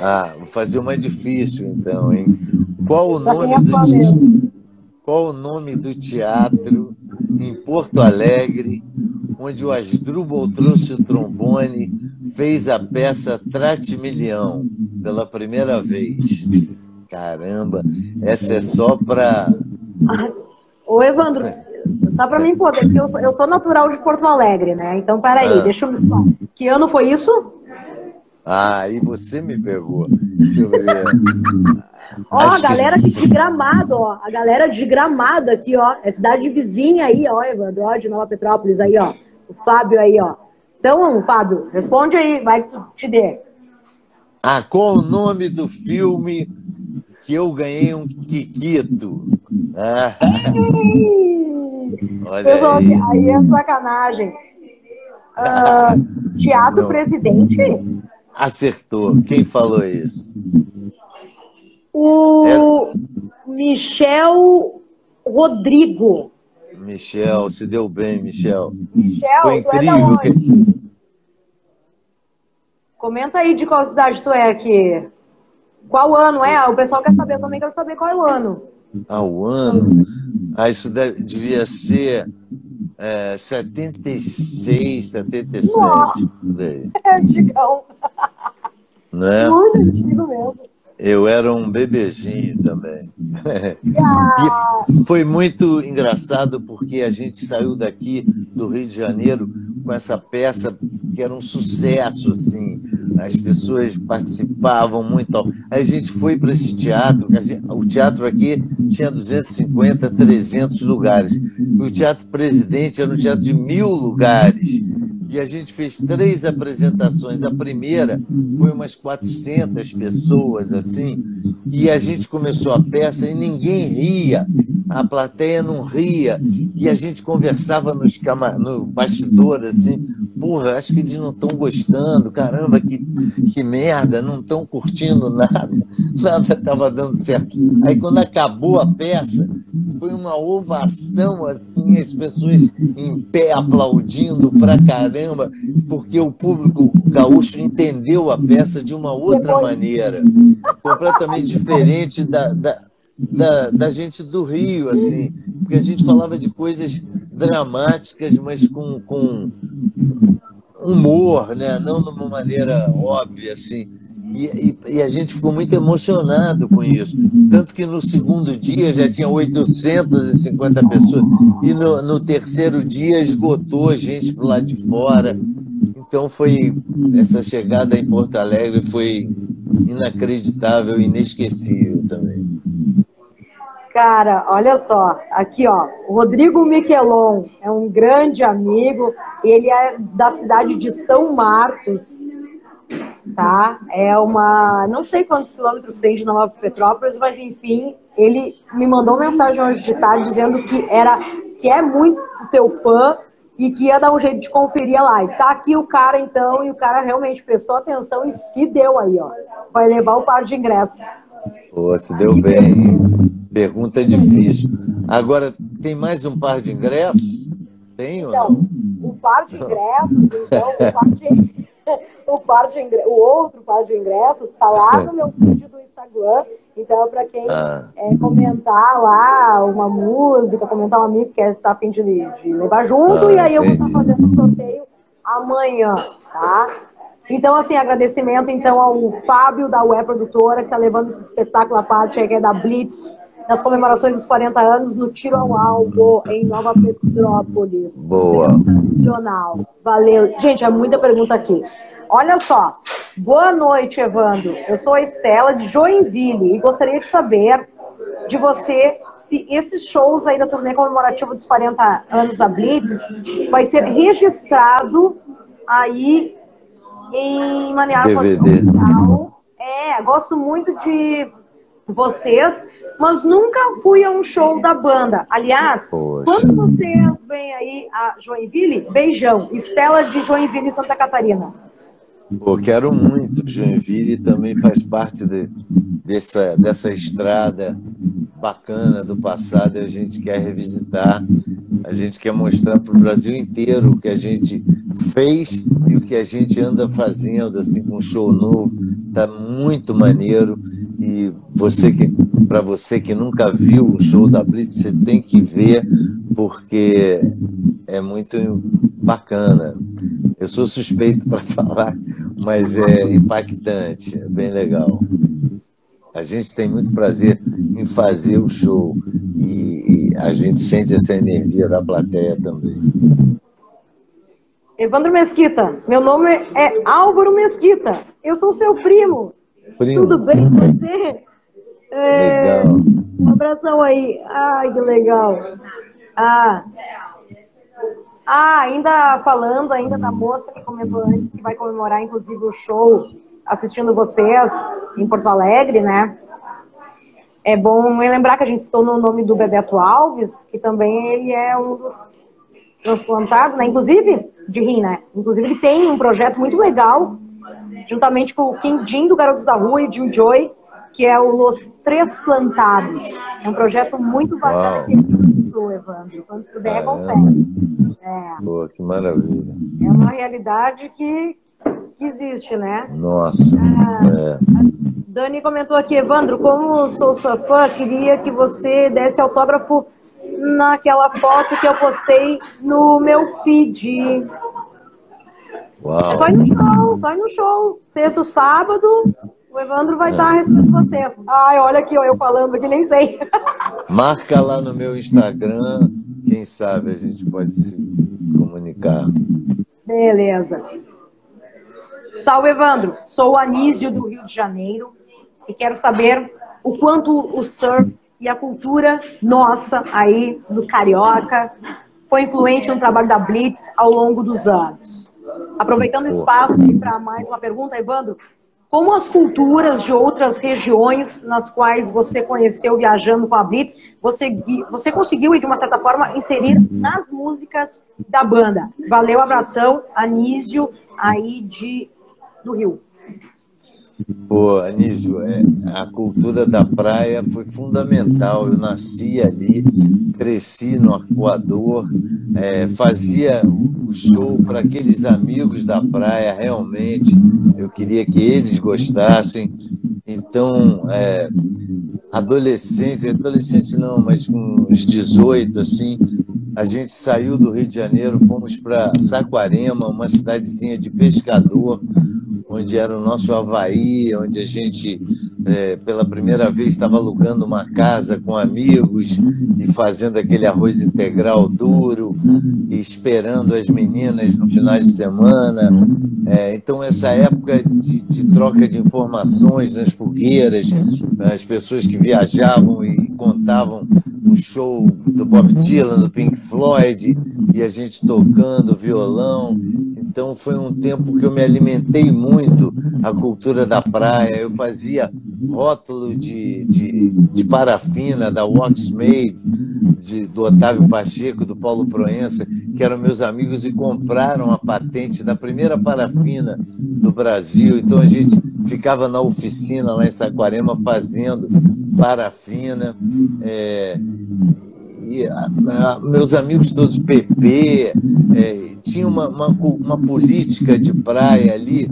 Ah, vou fazer uma difícil então, hein? Qual o nome do Qual o nome do teatro em Porto Alegre onde o Asdrubal trouxe o trombone, fez a peça Tratimilhão pela primeira vez. Caramba, essa é só para. Ô, Evandro, só para mim poder, porque eu sou, eu sou, natural de Porto Alegre, né? Então, peraí, ah. deixa eu me explicar. Que ano foi isso? Ah, e você me pegou. Deixa eu ver. Ó, a galera que... de Gramado, ó. A galera de Gramado aqui, ó. É cidade vizinha aí, ó, Evandro, ó, de Nova Petrópolis aí, ó. O Fábio aí, ó. Então, Fábio, responde aí, vai que tu te dê. Ah, qual o nome do filme que eu ganhei um Kikito? Ah. Olha aí. aí é sacanagem. Uh, teatro Não. Presidente? Acertou. Quem falou isso? O é... Michel Rodrigo. Michel, se deu bem, Michel. Michel, Foi incrível. É que... Comenta aí de qual cidade tu é aqui. Qual ano é? O pessoal quer saber, eu também quero saber qual é o ano. Ah, o ano? Ah, isso deve, devia ser é, 76, 77. Nossa, é antigão. Não é? Muito antigo mesmo. Eu era um bebezinho também. Ah. (laughs) e foi muito engraçado porque a gente saiu daqui do Rio de Janeiro com essa peça que era um sucesso, assim. As pessoas participavam muito. Aí a gente foi para esse teatro, o teatro aqui tinha 250, 300 lugares. O Teatro Presidente era um teatro de mil lugares e a gente fez três apresentações. A primeira foi umas 400 pessoas, assim, e a gente começou a peça e ninguém ria, a plateia não ria, e a gente conversava nos camar... no bastidor, assim, porra, acho que eles não estão gostando, caramba, que, que merda, não estão curtindo nada, (laughs) nada estava dando certo. Aí quando acabou a peça, foi uma ovação, assim, as pessoas em pé aplaudindo pra caramba, porque o público gaúcho entendeu a peça de uma outra maneira, completamente diferente da, da, da, da gente do Rio, assim, porque a gente falava de coisas dramáticas, mas com, com humor, né? não de uma maneira óbvia, assim. E, e, e, a gente ficou muito emocionado com isso. Tanto que no segundo dia já tinha 850 pessoas, e no, no terceiro dia esgotou a gente para lado de fora. Então foi essa chegada em Porto Alegre foi inacreditável, inesquecível também. Cara, olha só, aqui ó, o Rodrigo Miquelon é um grande amigo, ele é da cidade de São Marcos, tá? É uma, não sei quantos quilômetros tem de Nova Petrópolis, mas enfim, ele me mandou mensagem hoje de tarde dizendo que era, que é muito teu fã e que ia dar um jeito de conferir a live. Tá aqui o cara então, e o cara realmente prestou atenção e se deu aí, ó. Vai levar o par de ingressos. Pô, se deu bem. Pergunta difícil. Agora, tem mais um par de ingressos? Tem ou então, não? o par de ingressos, então, o par de, (laughs) o, par de ingressos, o outro par de ingressos está lá no meu vídeo do Instagram. Então, para quem ah. é, comentar lá uma música, comentar um amigo que quer estar tá a fim de, de levar junto, ah, e aí eu vou estar fazendo um sorteio amanhã, tá? Então, assim, agradecimento então ao Fábio da Web Produtora, que está levando esse espetáculo à parte aí, que é da Blitz, nas comemorações dos 40 anos, no Tiro ao Alvo, em Nova Petrópolis. Boa. Tradicional. Valeu. Gente, é muita pergunta aqui. Olha só. Boa noite, Evandro. Eu sou a Estela de Joinville e gostaria de saber de você se esses shows aí da turnê comemorativa dos 40 anos da Blitz vai ser registrado aí em Maniara Social. É, gosto muito de vocês, mas nunca fui a um show da banda. Aliás, Poxa. quando vocês vêm aí a Joinville, beijão. Estela de Joinville, Santa Catarina. Pô, quero muito. Joinville também faz parte de, dessa, dessa estrada bacana do passado. A gente quer revisitar, a gente quer mostrar para o Brasil inteiro que a gente fez e o que a gente anda fazendo, assim, com um show novo. Tá muito maneiro. E você que, para você que nunca viu um show da Blitz, você tem que ver, porque é muito bacana. Eu sou suspeito para (laughs) falar, mas é impactante, é bem legal. A gente tem muito prazer em fazer o show e, e a gente sente essa energia da plateia também. Evandro Mesquita, meu nome é Álvaro Mesquita, eu sou seu primo. primo. Tudo bem com você? É, legal. Um abração aí. Ai, que legal. Ah, ah, ainda falando ainda da moça que comentou antes que vai comemorar inclusive o show assistindo vocês em Porto Alegre, né? É bom lembrar que a gente citou no nome do Bebeto Alves, que também ele é um dos transplantados, né? Inclusive de rim, né? Inclusive ele tem um projeto muito legal, juntamente com o King Jim do Garotos da Rua e Jim Joy, que é o Los Três Plantados. É um projeto muito bacana que ele Evandro. Quando puder, confere. É. Boa, que maravilha. É uma realidade que, que existe, né? Nossa. É. Dani comentou aqui, Evandro, como sou sua fã, queria que você desse autógrafo naquela foto que eu postei no meu feed. Uau. Vai no show, vai no show. Sexto, sábado, o Evandro vai estar respeito de vocês. Ai, olha aqui, ó, eu falando aqui, nem sei. (laughs) Marca lá no meu Instagram, quem sabe a gente pode se comunicar. Beleza. Salve, Evandro. Sou o Anísio do Rio de Janeiro e quero saber o quanto o surf e a cultura nossa aí do carioca foi influente no trabalho da Blitz ao longo dos anos. Aproveitando o espaço para mais uma pergunta, Evandro, como as culturas de outras regiões nas quais você conheceu viajando com a Blitz, você, você conseguiu, de uma certa forma, inserir nas músicas da banda. Valeu, abração, Anísio, aí de, do Rio. Pô, Anísio, é, a cultura da praia foi fundamental. Eu nasci ali, cresci no Arcoador, é, fazia o show para aqueles amigos da praia, realmente. Eu queria que eles gostassem. Então, é, adolescente, adolescente não, mas com uns 18, assim, a gente saiu do Rio de Janeiro, fomos para Saquarema, uma cidadezinha de pescador, onde era o nosso Havaí, onde a gente é, pela primeira vez estava alugando uma casa com amigos e fazendo aquele arroz integral duro e esperando as meninas no final de semana. É, então, essa época de, de, troca de informações nas fogueiras, as pessoas que viajavam e contavam um show do Bob Dylan, do Pink Floyd, e a gente tocando violão. Então foi um tempo que eu me alimentei muito a cultura da praia. Eu fazia rótulo de, de, de parafina da Waxmade, de, do Otávio Pacheco, do Paulo Proença, que eram meus amigos e compraram a patente da primeira parafina do Brasil. Então a gente ficava na oficina lá em Saquarema fazendo parafina. É, e, a, a, meus amigos todos PP, é, tinha uma, uma, uma, política de praia ali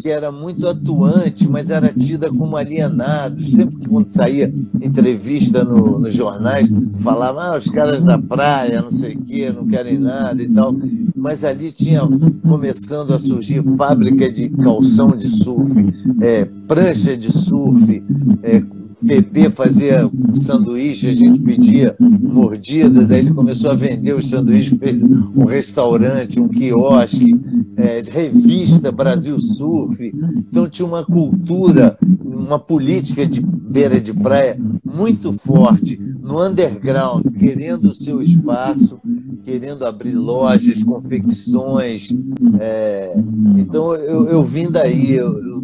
que era muito atuante, mas era tida como alienado. Sempre que quando saía entrevista no, nos jornais, falava, ah, os caras da praia, não sei o quê, não querem nada e tal. Mas ali tinha começando a surgir fábrica de calção de surf, é, prancha de surf, é, Pepe fazia sanduíche, a gente pedia mordida, daí ele começou a vender os sanduíches, fez um restaurante, um quiosque, é, revista Brasil Surf. Então tinha uma cultura, uma política de beira de praia muito forte no underground, querendo o seu espaço, querendo abrir lojas, confecções. É, então eu, eu vim daí, eu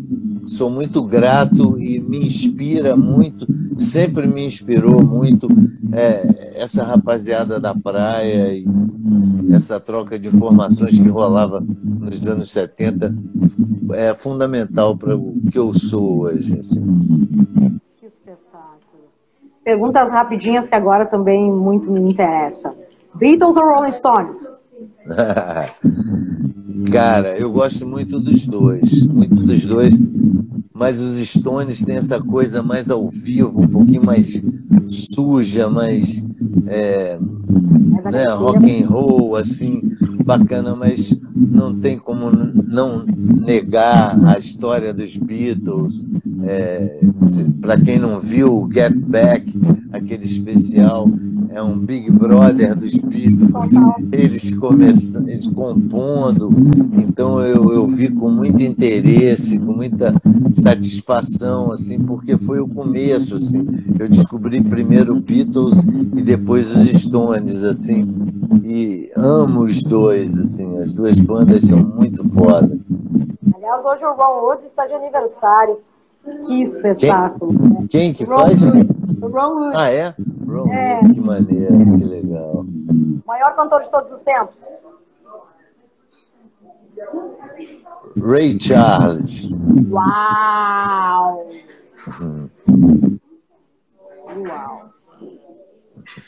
sou muito grato e me inspira muito, sempre me inspirou muito é, essa rapaziada da praia e essa troca de informações que rolava nos anos 70 é fundamental para o que eu sou hoje. Assim. Que espetáculo. Perguntas rapidinhas que agora também muito me interessa. Beatles ou Rolling Stones? (laughs) Cara, eu gosto muito dos dois, muito dos dois, mas os Stones têm essa coisa mais ao vivo, um pouquinho mais suja, mais é, né, rock and roll, assim, bacana, mas não tem como não negar a história dos Beatles. É, Para quem não viu, Get Back, aquele especial, é um Big Brother dos Beatles, eles começam, eles compondo, então eu, eu vi com muito interesse, com muita satisfação, assim, porque foi o começo, assim, eu descobri primeiro Beatles e depois os Stones, assim, e amo os dois, assim, as duas bandas são muito foda. Aliás, hoje o Ron Woods está de aniversário, que espetáculo. Quem, né? Quem que Ron faz? Ron Woods. Ah, é? Ron é. que maneiro, que legal. Maior cantor de todos os tempos. Ray Charles. Uau! Uau!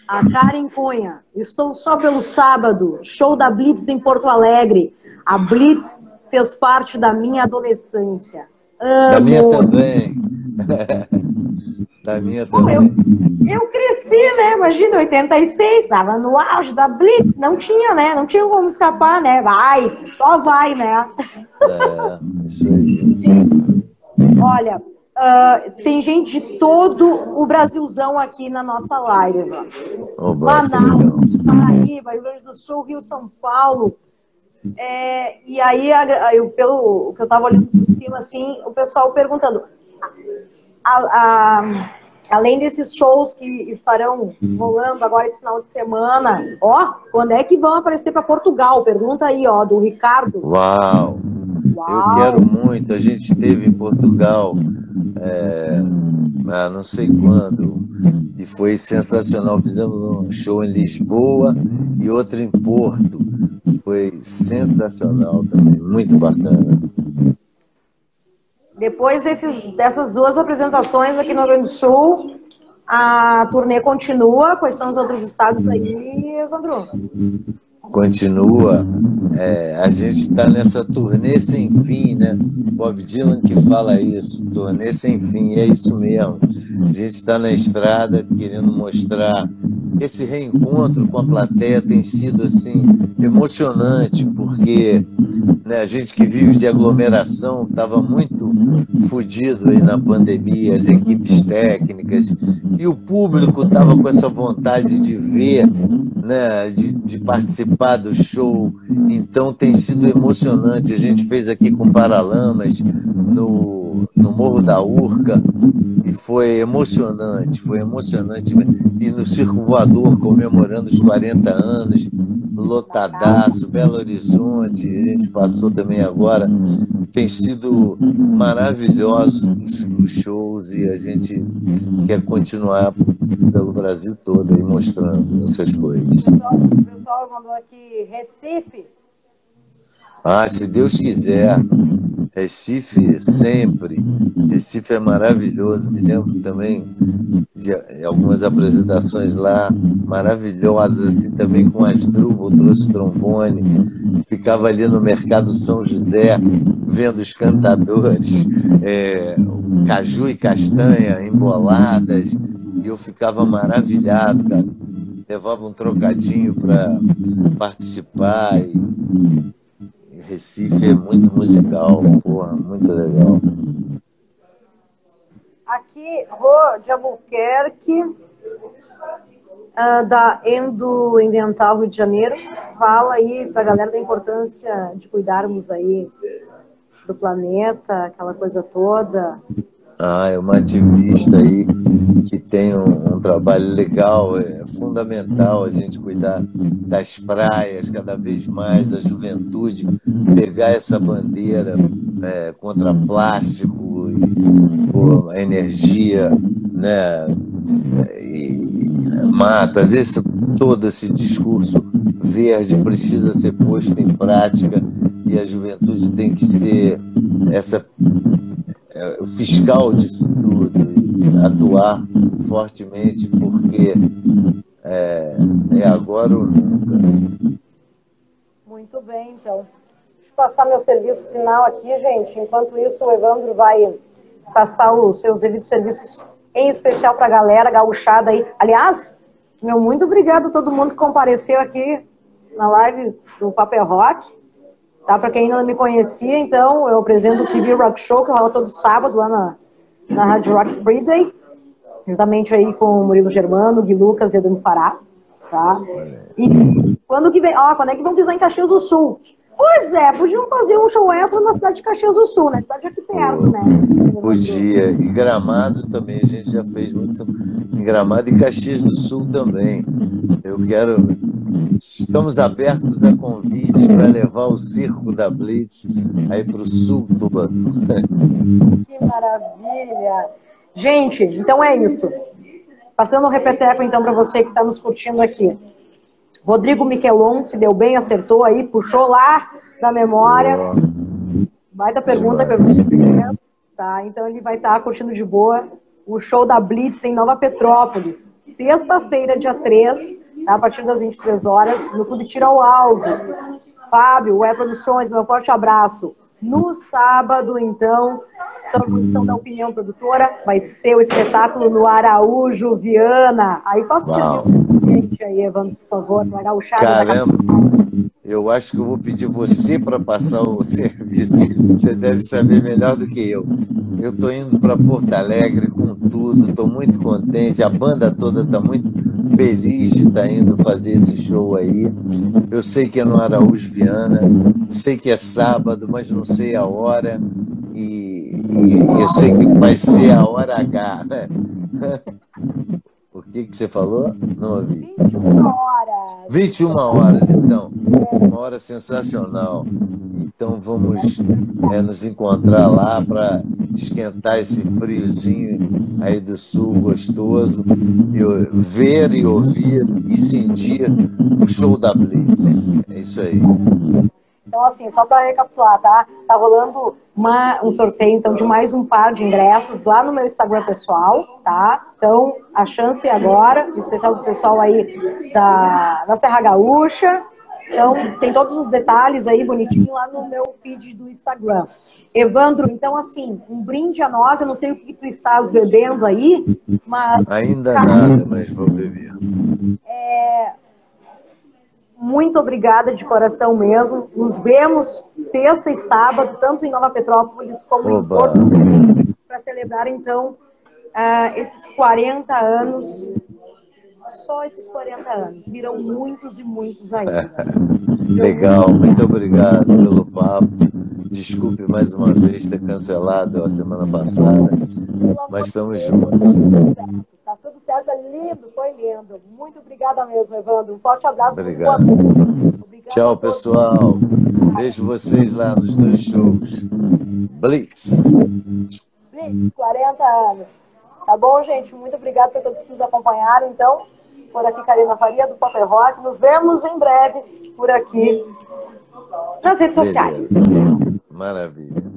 A Karen Cunha. Estou só pelo sábado. Show da Blitz em Porto Alegre. A Blitz fez parte da minha adolescência. Amo. Da minha também. (laughs) Da minha também. Eu, eu cresci, né? Imagina, 86, estava no auge da Blitz, não tinha, né? Não tinha como escapar, né? Vai, só vai, né? É, isso aí. Olha, uh, tem gente de todo o Brasilzão aqui na nossa live. Oba, Manaus, Paraíba, Rio Grande do Sul, Rio, São Paulo. É, e aí, eu, pelo que eu estava olhando por cima, assim, o pessoal perguntando a, a, além desses shows que estarão rolando agora esse final de semana, ó, quando é que vão aparecer para Portugal? Pergunta aí, ó, do Ricardo. Uau! Uau. Eu quero muito. A gente esteve em Portugal, é, ah, não sei quando, e foi sensacional. Fizemos um show em Lisboa e outro em Porto. Foi sensacional também, muito bacana. Depois desses, dessas duas apresentações aqui no Rio Grande do Sul, a turnê continua. Quais são os outros estados aí, Evandro? Continua. É, a gente está nessa turnê sem fim, né? Bob Dylan que fala isso, turnê sem fim, é isso mesmo. A gente está na estrada querendo mostrar esse reencontro com a plateia tem sido assim emocionante porque né, a gente que vive de aglomeração estava muito fodido aí na pandemia, as equipes técnicas e o público estava com essa vontade de ver, né, de, de participar do show. Então tem sido emocionante. A gente fez aqui com Paralamas no, no Morro da Urca e foi emocionante, foi emocionante. E no Circo Voador, comemorando os 40 anos, lotadaço, Belo Horizonte, a gente passou também agora. Tem sido maravilhosos os shows e a gente quer continuar pelo Brasil todo aí mostrando essas coisas. O pessoal mandou aqui Recife. Ah, se Deus quiser. Recife sempre. Recife é maravilhoso. Me lembro também de algumas apresentações lá maravilhosas, assim, também com as Asdrubal, trouxe trombone. Ficava ali no Mercado São José, vendo os cantadores, é, caju e castanha emboladas, e eu ficava maravilhado, cara. Levava um trocadinho para participar e Recife é muito musical, porra, muito legal. Aqui, Rô de Albuquerque, uh, da Endo Invental Rio de Janeiro, fala aí para a galera da importância de cuidarmos aí do planeta, aquela coisa toda. Ah, é uma ativista aí que tem um, trabalho legal, é fundamental a gente cuidar das praias cada vez mais, a juventude pegar essa bandeira é, contra plástico e pô, energia, né, e matas, esse, todo esse discurso verde precisa ser posto em prática e a juventude tem que ser essa é, o fiscal disso tudo, atuar fortemente, porque é, é agora ou nunca. Muito bem, então. Deixa eu passar meu serviço final aqui, gente. Enquanto isso, o Evandro vai passar os seus devidos serviços, em especial para a galera gauchada aí. Aliás, meu muito obrigado a todo mundo que compareceu aqui na live do Papel Rock. Tá? Para quem ainda não me conhecia, então, eu apresento o TV Rock Show, que rola todo sábado lá na, na Rádio Rock Friday, juntamente aí com o Murilo Germano, Gui Lucas e Edu Pará. Tá? E quando que vem, ó, quando é que vão pisar em Caxias do Sul? Pois é, podiam fazer um show extra na cidade de Caxias do Sul, na cidade aqui perto, né? Podia. E Gramado também, a gente já fez muito em Gramado e Caxias do Sul também. Eu quero Estamos abertos a convites para levar o circo da Blitz aí para o sul do Banu. Que maravilha! Gente, então é isso. Passando o um repeteco então para você que está nos curtindo aqui. Rodrigo Miquelon se deu bem, acertou aí, puxou lá na memória. Vai da pergunta, pergunta tá? Então ele vai estar tá curtindo de boa o show da Blitz em Nova Petrópolis. Sexta-feira, dia 3, tá? a partir das 23 horas, no Clube Tira o Alvo. Fábio, Web Produções, meu forte abraço. No sábado, então, sob condição da opinião produtora, vai ser o espetáculo no Araújo Viana. Aí posso serviço gente aí, Evandro, por favor, no Araújo. Caramba! Eu acho que eu vou pedir você para passar o (laughs) serviço. Você deve saber melhor do que eu. Eu estou indo para Porto Alegre com tudo, estou muito contente. A banda toda está muito feliz de estar tá indo fazer esse show aí. Eu sei que é no Araújo Viana, sei que é sábado, mas não sei a hora. E, e eu sei que vai ser a hora H, né? (laughs) Que, que você falou? Não ouvi. 21 horas. 21 horas, então. Uma hora sensacional. Então vamos é, nos encontrar lá para esquentar esse friozinho aí do sul gostoso, e ver e ouvir e sentir o show da Blitz. É isso aí. Então, assim, só para recapitular, tá? Tá rolando uma, um sorteio, então, de mais um par de ingressos lá no meu Instagram pessoal, tá? Então, a chance é agora, em especial do pessoal aí da, da Serra Gaúcha, Então, tem todos os detalhes aí bonitinho lá no meu feed do Instagram. Evandro, então, assim, um brinde a nós. Eu não sei o que tu estás bebendo aí, mas. Ainda nada, mas vou beber. É, muito obrigada de coração mesmo. Nos vemos sexta e sábado, tanto em Nova Petrópolis como Oba. em Porto para celebrar, então, uh, esses 40 anos. Só esses 40 anos. Virão muitos e muitos ainda. (laughs) Legal, muito obrigado pelo papo. Desculpe mais uma vez ter cancelado a semana passada, mas estamos juntos. É lindo, foi lindo. Muito obrigada mesmo, Evandro. Um forte abraço. Obrigado. Obrigado Tchau, pessoal. Vejo vocês lá nos dois shows. Blitz. Blitz, 40 anos. Tá bom, gente? Muito obrigado por todos que nos acompanharam. Então, por aqui, Karina Faria, do Pop Rock. Nos vemos em breve por aqui nas redes Beleza. sociais. Maravilha.